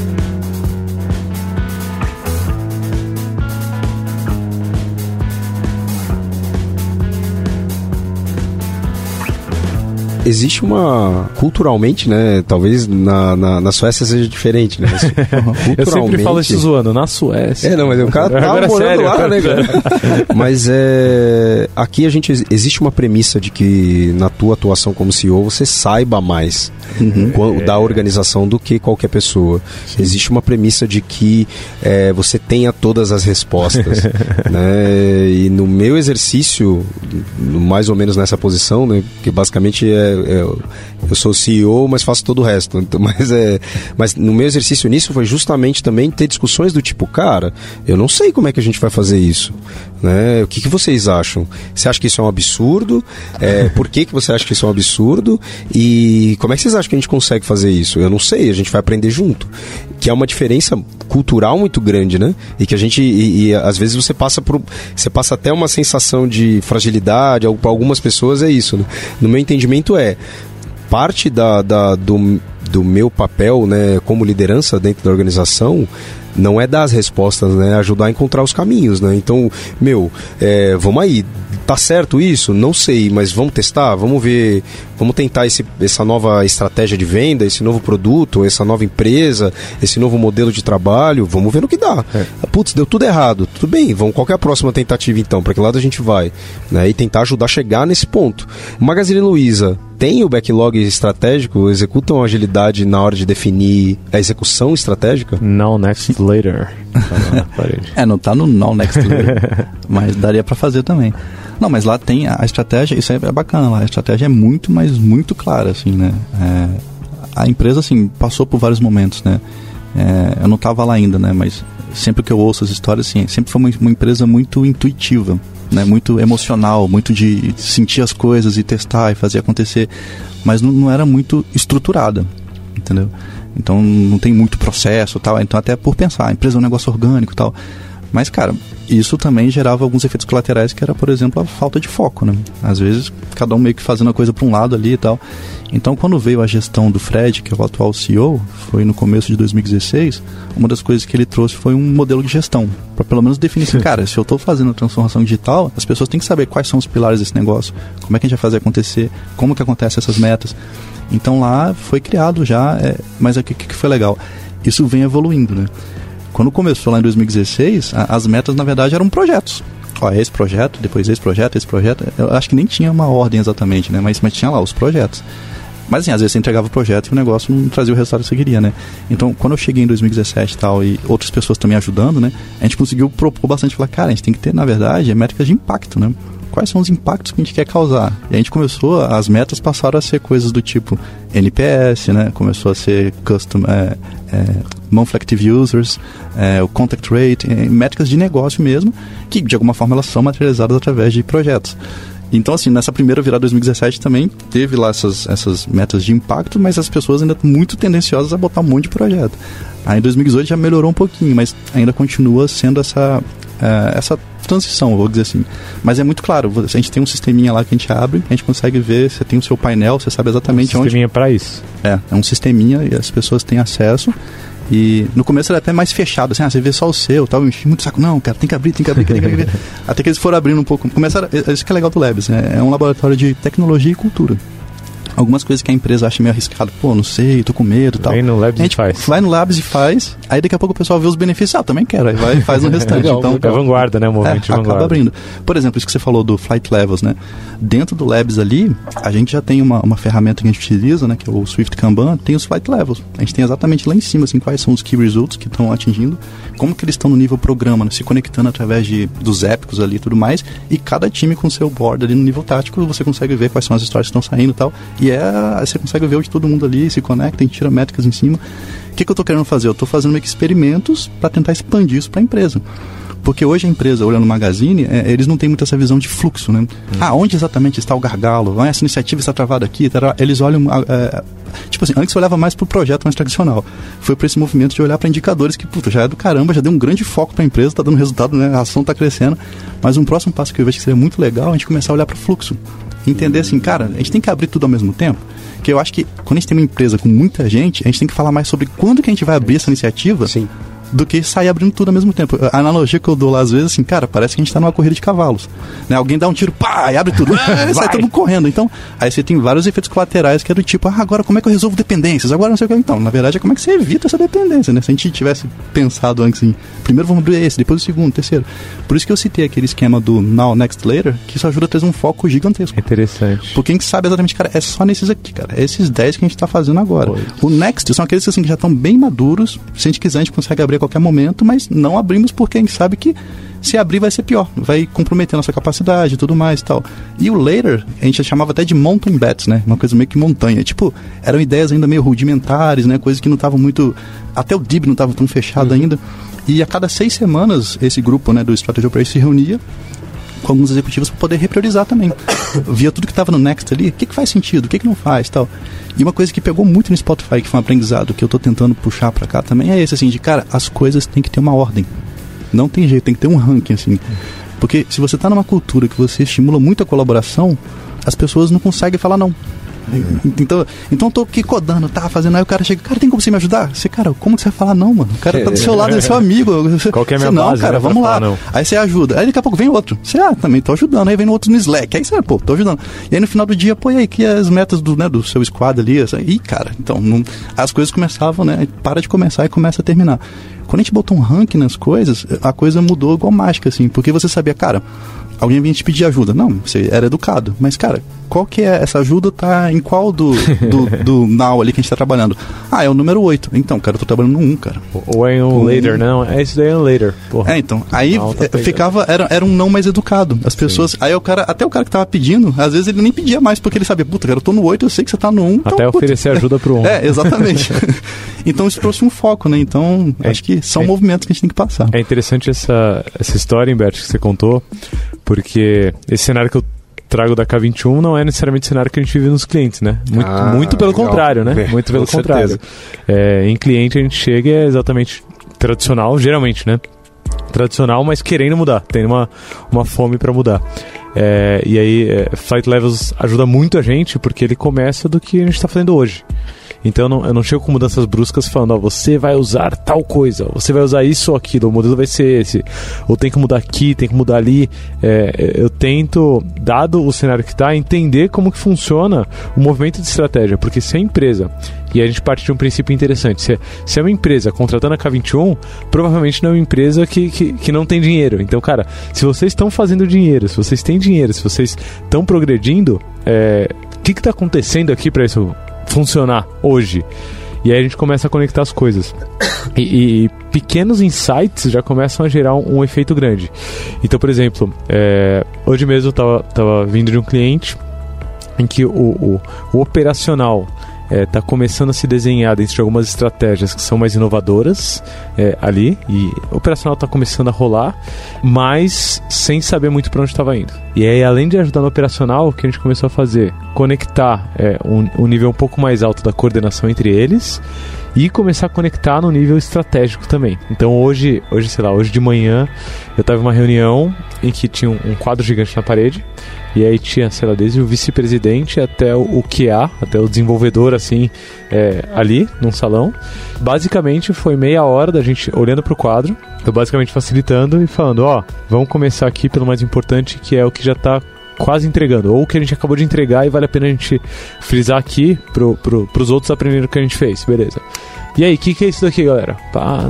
existe uma. Culturalmente, né? Talvez na, na, na Suécia seja diferente, né? culturalmente... eu sempre falo isso zoando, na Suécia. É, não, mas o cara tá Agora morando sério, lá, né, cara? mas é. Aqui a gente. Existe uma premissa de que na tua atuação como CEO você saiba mais uhum. da organização do que qualquer pessoa. Sim. Existe uma premissa de que é, você tenha todas as respostas. né? E no meu exercício, mais ou menos nessa posição, né? Que basicamente é é, eu sou CEO, mas faço todo o resto. Então, mas, é, mas no meu exercício nisso foi justamente também ter discussões do tipo, cara, eu não sei como é que a gente vai fazer isso. Né? O que, que vocês acham? Você acha que isso é um absurdo? É, por que, que você acha que isso é um absurdo? E como é que vocês acham que a gente consegue fazer isso? Eu não sei, a gente vai aprender junto. Que é uma diferença cultural muito grande, né? E que a gente. E, e às vezes você passa por. Você passa até uma sensação de fragilidade, para algumas pessoas é isso. Né? No meu entendimento é parte da, da, do, do meu papel né, como liderança dentro da organização não é dar as respostas, né? Ajudar a encontrar os caminhos, né? Então, meu, é, vamos aí. Tá certo isso? Não sei, mas vamos testar, vamos ver, vamos tentar esse, essa nova estratégia de venda, esse novo produto, essa nova empresa, esse novo modelo de trabalho, vamos ver no que dá. É. Putz, deu tudo errado. Tudo bem, vamos qual é a próxima tentativa então? Para que lado a gente vai? Né? E tentar ajudar a chegar nesse ponto. Magazine Luiza tem o backlog estratégico, executam agilidade na hora de definir a execução estratégica? Não, next later. é, não tá no não next later. mas daria para fazer também. Não, mas lá tem a estratégia, isso é bacana lá. A estratégia é muito, mas muito clara, assim, né? É, a empresa, assim, passou por vários momentos, né? É, eu não estava lá ainda, né? Mas sempre que eu ouço as histórias, assim, sempre foi uma, uma empresa muito intuitiva, né? Muito emocional, muito de sentir as coisas e testar e fazer acontecer. Mas não, não era muito estruturada, entendeu? Então não tem muito processo tal. Então até por pensar, a empresa é um negócio orgânico tal. Mas, cara, isso também gerava alguns efeitos colaterais, que era, por exemplo, a falta de foco, né? Às vezes, cada um meio que fazendo a coisa para um lado ali e tal. Então, quando veio a gestão do Fred, que é o atual CEO, foi no começo de 2016, uma das coisas que ele trouxe foi um modelo de gestão, para pelo menos definir assim, cara, se eu estou fazendo a transformação digital, as pessoas têm que saber quais são os pilares desse negócio, como é que a gente vai fazer acontecer, como que acontecem essas metas. Então lá foi criado já, é, mas o que, que foi legal? Isso vem evoluindo, né? Quando começou lá em 2016, a, as metas na verdade eram projetos. Ó, esse projeto, depois esse projeto, esse projeto. Eu acho que nem tinha uma ordem exatamente, né? Mas, mas tinha lá os projetos. Mas assim, às vezes você entregava o projeto e o negócio não trazia o resultado que você queria, né? Então, quando eu cheguei em 2017 e tal, e outras pessoas também ajudando, né? A gente conseguiu propor bastante, falar, cara, a gente tem que ter, na verdade, métricas de impacto, né? Quais são os impactos que a gente quer causar? E a gente começou, as metas passaram a ser coisas do tipo NPS, né? Começou a ser custom, é, é, monthly active users, é, o contact rate, é, métricas de negócio mesmo, que de alguma forma elas são materializadas através de projetos. Então, assim, nessa primeira virada 2017 também teve lá essas, essas metas de impacto, mas as pessoas ainda muito tendenciosas a botar um monte de projeto. Aí em 2018 já melhorou um pouquinho, mas ainda continua sendo essa, uh, essa transição, vou dizer assim. Mas é muito claro, a gente tem um sisteminha lá que a gente abre, a gente consegue ver, você tem o seu painel, você sabe exatamente um onde... Sisteminha para isso. É, é um sisteminha e as pessoas têm acesso. E no começo era até mais fechado, assim, ah, você vê só o seu, tal, enchi muito saco, não, cara, tem que abrir, tem que abrir, tem que abrir. até que eles foram abrindo um pouco. Começaram, isso que é legal do Labs, né? é um laboratório de tecnologia e cultura algumas coisas que a empresa acha meio arriscado. Pô, não sei, tô com medo e tal. Vai no Labs e faz. Vai no Labs e faz. Aí daqui a pouco o pessoal vê os benefícios. Ah, também quero. Aí vai e faz no restante. Legal, então, é vanguarda, né? O movimento é, vanguarda. acaba abrindo. Por exemplo, isso que você falou do Flight Levels, né? Dentro do Labs ali, a gente já tem uma, uma ferramenta que a gente utiliza, né? Que é o Swift Kanban, tem os Flight Levels. A gente tem exatamente lá em cima, assim, quais são os Key Results que estão atingindo, como que eles estão no nível programa, né? se conectando através de, dos épicos ali e tudo mais, e cada time com seu board ali no nível tático, você consegue ver quais são as histórias que estão saindo e tal, e é, você consegue ver onde todo mundo ali se conecta, e tira métricas em cima. O que, que eu estou querendo fazer? Eu estou fazendo experimentos para tentar expandir isso para a empresa. Porque hoje a empresa, olhando o Magazine, é, eles não têm muito essa visão de fluxo, né? Hum. Ah, onde exatamente está o gargalo? Ah, essa iniciativa está travada aqui. Tará. Eles olham... É, tipo assim, antes eu olhava mais para o projeto mais tradicional. Foi para esse movimento de olhar para indicadores que, puta, já é do caramba, já deu um grande foco para a empresa, está dando resultado, né? A ação está crescendo. Mas um próximo passo que eu vejo que seria muito legal é a gente começar a olhar para o fluxo. Entender assim, cara, a gente tem que abrir tudo ao mesmo tempo. Que eu acho que quando a gente tem uma empresa com muita gente, a gente tem que falar mais sobre quando que a gente vai abrir essa iniciativa. Sim do que sair abrindo tudo ao mesmo tempo. A analogia que eu dou lá às vezes, assim, cara, parece que a gente está numa corrida de cavalos. Né? Alguém dá um tiro, pá, e abre tudo, ah, sai todo mundo correndo. Então, aí você tem vários efeitos colaterais que é do tipo, ah, agora como é que eu resolvo dependências? Agora não sei o que. Então, na verdade, é como é que você evita essa dependência, né? Se a gente tivesse pensado antes assim, primeiro vamos abrir esse, depois o segundo, o terceiro. Por isso que eu citei aquele esquema do Now, Next, Later, que isso ajuda a trazer um foco gigantesco. Interessante. Porque a gente sabe exatamente, cara, é só nesses aqui, cara. É esses 10 que a gente está fazendo agora. Pois. O Next são aqueles assim, que já estão bem maduros. Se a gente quiser, a gente consegue abrir qualquer momento, mas não abrimos porque a gente sabe que se abrir vai ser pior, vai comprometer nossa capacidade e tudo mais e tal. E o later, a gente chamava até de mountain bets, né? Uma coisa meio que montanha. Tipo, eram ideias ainda meio rudimentares, né? Coisas que não estavam muito. Até o DIB não estava tão fechado uhum. ainda. E a cada seis semanas, esse grupo né, do Strategy Operation se reunia com alguns executivos para poder repriorizar também. Via tudo que estava no Next ali, o que, que faz sentido, o que, que não faz tal. E uma coisa que pegou muito no Spotify, que foi um aprendizado que eu estou tentando puxar para cá também, é esse, assim, de cara, as coisas têm que ter uma ordem. Não tem jeito, tem que ter um ranking, assim. Porque se você está numa cultura que você estimula muito a colaboração, as pessoas não conseguem falar não. Então, então eu tô aqui codando, tá fazendo. Aí o cara chega, cara, tem como você me ajudar? Você, cara, como que você vai falar não, mano? O cara tá do seu lado, é seu amigo. Qual que é a minha você, base, Não, cara, né, vamos lá. Não. Aí você ajuda. Aí daqui a pouco vem outro. Você, ah, também tô ajudando. Aí vem outro no Slack. Aí você, pô, tô ajudando. E aí no final do dia, pô, e aí que as metas do, né, do seu squad ali. Essa, e, cara, então, não, as coisas começavam, né? Para de começar e começa a terminar. Quando a gente botou um ranking nas coisas, a coisa mudou igual mágica, assim, porque você sabia, cara, alguém vinha te pedir ajuda. Não, você era educado. Mas, cara, qual que é essa ajuda? Tá em qual do, do, do now ali que a gente tá trabalhando? Ah, é o número 8. Então, cara, eu tô trabalhando no 1, cara. Ou é um later, não. É isso daí é um later. Porra. É, então. Aí tá ficava, era, era um não mais educado. As pessoas. Aí o cara, até o cara que tava pedindo, às vezes ele nem pedia mais, porque ele sabia, puta, cara, eu tô no 8, eu sei que você tá no 1. Então, Até puta, oferecer ajuda pro um. É, exatamente. então isso trouxe um foco, né? Então, É, acho que são é. movimentos que a gente tem que passar. É interessante essa, essa história, Humberto, que você contou, porque esse cenário que eu trago da K21 não é necessariamente o cenário que a gente vive nos clientes, né? Muito, Ah, muito pelo legal. contrário, né? É, Muito pelo contrário. É, em cliente a gente chega e é exatamente tradicional, geralmente, né? Tradicional, mas querendo mudar, tem uma, uma fome para mudar. É, e aí, é, Flight Levels ajuda muito a gente porque ele começa do que a gente está fazendo hoje. Então eu não, eu não chego com mudanças bruscas falando, ó, você vai usar tal coisa, você vai usar isso ou aquilo, o modelo vai ser esse, ou tem que mudar aqui, tem que mudar ali. É, eu tento, dado o cenário que está, entender como que funciona o movimento de estratégia, porque se a empresa, e a gente parte de um princípio interessante, se é, se é uma empresa contratando a K21, provavelmente não é uma empresa que, que, que não tem dinheiro. Então, cara, se vocês estão fazendo dinheiro, se vocês têm dinheiro, se vocês estão progredindo, é, o que está acontecendo aqui para isso funcionar hoje? E aí a gente começa a conectar as coisas. E, e pequenos insights já começam a gerar um, um efeito grande. Então, por exemplo, é, hoje mesmo eu tava, tava vindo de um cliente em que o, o, o operacional está começando a se desenhar dentro de algumas estratégias que são mais inovadoras é, ali e o operacional está começando a rolar, mas sem saber muito para onde estava indo. E aí, além de ajudar no operacional, o que a gente começou a fazer? Conectar é, um, um nível um pouco mais alto da coordenação entre eles e começar a conectar no nível estratégico também. Então hoje, hoje sei lá, hoje de manhã eu estava em uma reunião em que tinha um, um quadro gigante na parede e aí tinha, sei lá, desde o vice-presidente até o, QA, até o desenvolvedor assim, é, ali num salão. Basicamente foi meia hora da gente olhando pro quadro, eu basicamente facilitando e falando, ó, vamos começar aqui pelo mais importante que é o que já tá quase entregando, ou o que a gente acabou de entregar e vale a pena a gente frisar aqui pro, pro, pros outros aprenderem o que a gente fez, beleza. E aí, o que, que é isso daqui, galera? Pá,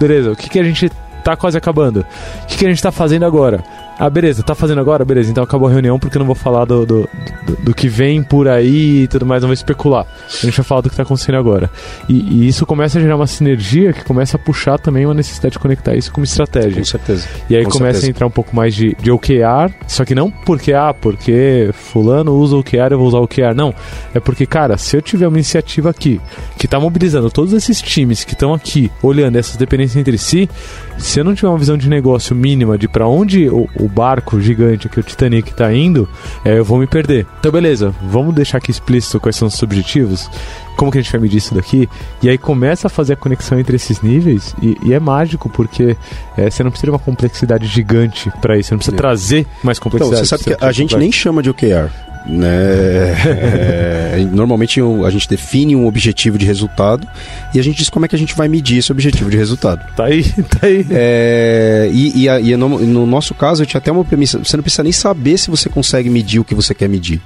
beleza, o que, que a gente tá quase acabando? O que, que a gente tá fazendo agora? Ah, beleza, tá fazendo agora? Beleza, então acabou a reunião porque eu não vou falar do, do, do, do que vem por aí e tudo mais, não vou especular. A gente vai falar do que tá acontecendo agora. E, e isso começa a gerar uma sinergia que começa a puxar também uma necessidade de conectar isso como estratégia. Com certeza. E aí Com começa certeza. a entrar um pouco mais de, de OKR, só que não porque, ah, porque fulano usa OKR, eu vou usar OKR. Não, é porque, cara, se eu tiver uma iniciativa aqui que tá mobilizando todos esses times que estão aqui, olhando essas dependências entre si, se eu não tiver uma visão de negócio mínima de para onde o, o barco gigante que o Titanic tá indo, é, eu vou me perder. Então, beleza, vamos deixar aqui explícito quais são os objetivos, como que a gente vai medir isso daqui, e aí começa a fazer a conexão entre esses níveis, e, e é mágico, porque é, você não precisa de uma complexidade gigante para isso, você não precisa É. trazer mais Então, complexidade. você sabe que a gente complexo. nem chama de OKR. Né? É, normalmente o- a gente define um objetivo de resultado e a gente diz como é que a gente vai medir esse objetivo de resultado. Tá aí, tá aí. É, e e, a- e no, no nosso caso, eu tinha até uma premissa: você não precisa nem saber se você consegue medir o que você quer medir.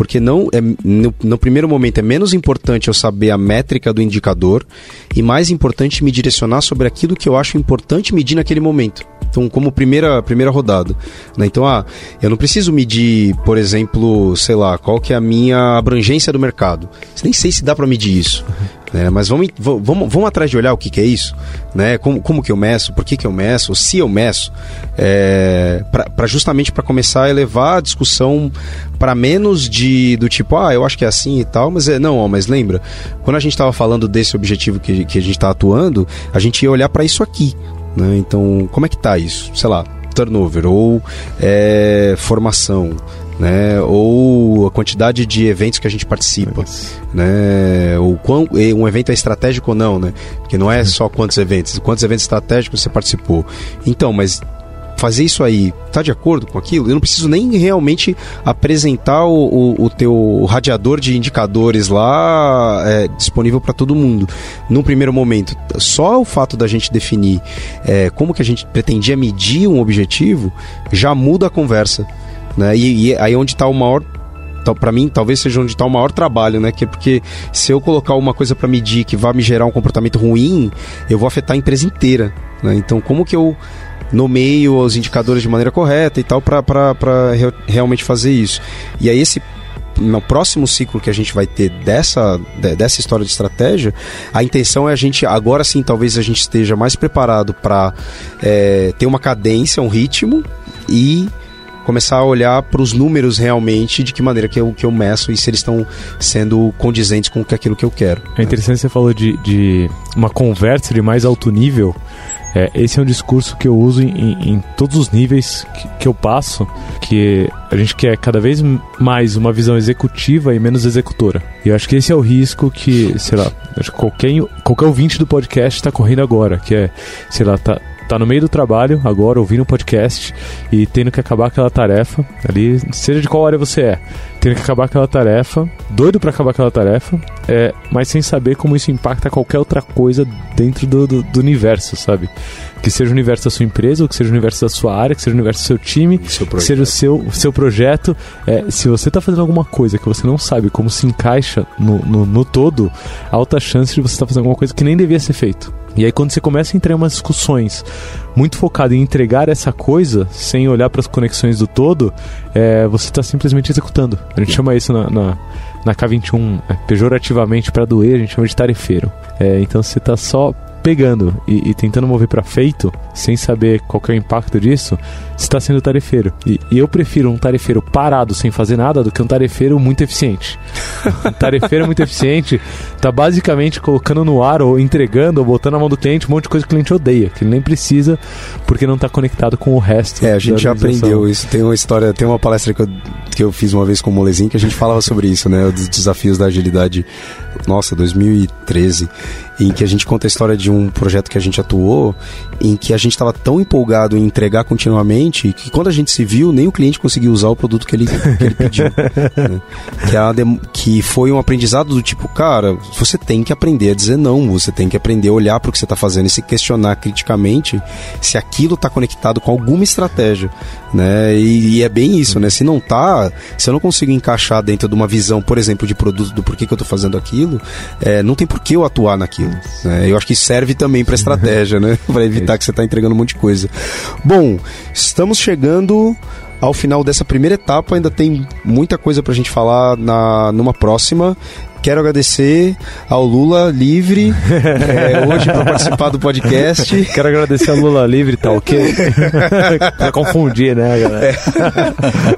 Porque não é, no, no primeiro momento é menos importante eu saber a métrica do indicador e mais importante me direcionar sobre aquilo que eu acho importante medir naquele momento. Então, como primeira, primeira rodada. né? Então, ah, eu não preciso medir, por exemplo, sei lá, qual que é a minha abrangência do mercado. Nem sei se dá para medir isso. Né? Mas vamos, vamos, vamos atrás de olhar o que, que é isso, né? Como, como que eu meço, por que, que eu meço, se eu meço, é, para justamente para começar a elevar a discussão para menos de do tipo, ah, eu acho que é assim e tal, mas é não, ó, mas lembra, quando a gente estava falando desse objetivo que, que a gente está atuando, a gente ia olhar para isso aqui, né? Então, como é que tá isso? Sei lá, turnover ou é, formação, né? Ou a quantidade de eventos que a gente participa, né? Ou quão, um evento é estratégico ou não, né? Porque não é só quantos eventos, quantos eventos estratégicos você participou. Então, mas fazer isso aí, tá de acordo com aquilo? Eu não preciso nem realmente apresentar o, o, o teu radiador de indicadores lá é, disponível para todo mundo. Num primeiro momento, só o fato da gente definir é, como que a gente pretendia medir um objetivo já muda a conversa. Né? E, e aí é onde está o maior para mim talvez seja onde está o maior trabalho, né? Que é porque se eu colocar uma coisa para medir que vai me gerar um comportamento ruim, eu vou afetar a empresa inteira, né? Então como que eu nomeio os indicadores de maneira correta e tal para re, realmente fazer isso. E aí esse no próximo ciclo que a gente vai ter dessa, dessa história de estratégia, a intenção é a gente, agora sim, talvez a gente esteja mais preparado para é, ter uma cadência, um ritmo e começar a olhar para os números realmente, de que maneira que eu, que eu meço e se eles estão sendo condizentes com aquilo que eu quero. É interessante você falou de, de uma conversa de mais alto nível. É, esse é um discurso que eu uso em, em todos os níveis que, que, eu passo, que a gente quer cada vez mais uma visão executiva e menos executora. E eu acho que esse é o risco que, sei lá, qualquer, qualquer ouvinte do podcast está correndo agora, que é, sei lá, tá, tá no meio do trabalho agora, ouvindo um podcast e tendo que acabar aquela tarefa ali, seja de qual área você é, tendo que acabar aquela tarefa, doido para acabar aquela tarefa, é, mas sem saber como isso impacta qualquer outra coisa dentro do, do, do universo, sabe? Que seja o universo da sua empresa, ou que seja o universo da sua área, que seja o universo do seu time, seu que seja o seu, seu projeto. É, se você está fazendo alguma coisa que você não sabe como se encaixa no, no, no todo, alta chance de você estar tá fazendo alguma coisa que nem devia ser feito. E aí quando você começa a entrar em umas discussões muito focado em entregar essa coisa, sem olhar para as conexões do todo, é, você está simplesmente executando. A gente chama isso na, na, na K21, é, pejorativamente para doer, a gente chama de tarefeiro. É, então você está só pegando e, e tentando mover para feito, sem saber qual é o impacto disso, está sendo tarefeiro. E, e, eu prefiro um tarefeiro parado sem fazer nada do que um tarefeiro muito eficiente. um tarefeiro muito eficiente está basicamente colocando no ar ou entregando ou botando na mão do cliente um monte de coisa que o cliente odeia, que ele nem precisa porque não está conectado com o resto. É, a gente já aprendeu isso. Tem uma história, tem uma palestra que eu, que eu fiz uma vez com o Molezinho que a gente falava sobre isso, né? Dos desafios da agilidade. Nossa, 2013 em que a gente conta a história de um projeto que a gente atuou, em que a gente estava tão empolgado em entregar continuamente que quando a gente se viu, nem o cliente conseguiu usar o produto que ele, que ele pediu. né? que, a, que foi um aprendizado do tipo, cara, você tem que aprender a dizer não, você tem que aprender a olhar para o que você está fazendo e se questionar criticamente se aquilo está conectado com alguma estratégia. Né? E, e, é bem isso, né? Se não tá, se eu não consigo encaixar dentro de uma visão, por exemplo, de produto do porquê que eu estou fazendo aquilo, é, não tem por que eu atuar naquilo. Né? Eu acho que serve também para estratégia, né? para evitar que você está entregando um monte de coisa. Bom, estamos chegando ao final dessa primeira etapa. Ainda tem muita coisa para a gente falar na, numa próxima. Quero agradecer ao Lula Livre é, hoje para participar do podcast. Quero agradecer ao Lula Livre, tá ok? pra confundir, né, galera? É.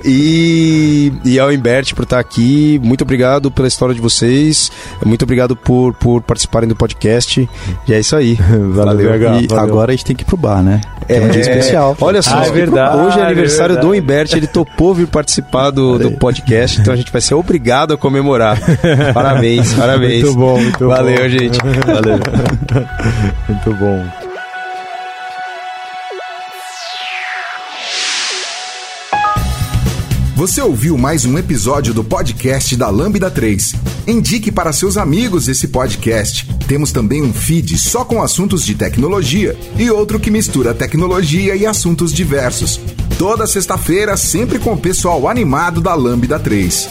E, e ao Imbert por estar aqui. Muito obrigado pela história de vocês. Muito obrigado por, por participarem do podcast. E é isso aí. Valeu. valeu. E valeu. agora a gente tem que ir pro bar, né? É, um dia especial. Olha só, ah, é verdade, hoje é aniversário é do Imbert. Ele topou vir participar do, do podcast. Então a gente vai ser obrigado a comemorar. Parabéns. Parabéns, parabéns. Muito bom, muito Valeu, bom. gente. Valeu. muito bom. Você ouviu mais um episódio do podcast da Lambda 3. Indique para seus amigos esse podcast. Temos também um feed só com assuntos de tecnologia e outro que mistura tecnologia e assuntos diversos. Toda sexta-feira, sempre com o pessoal animado da Lambda 3.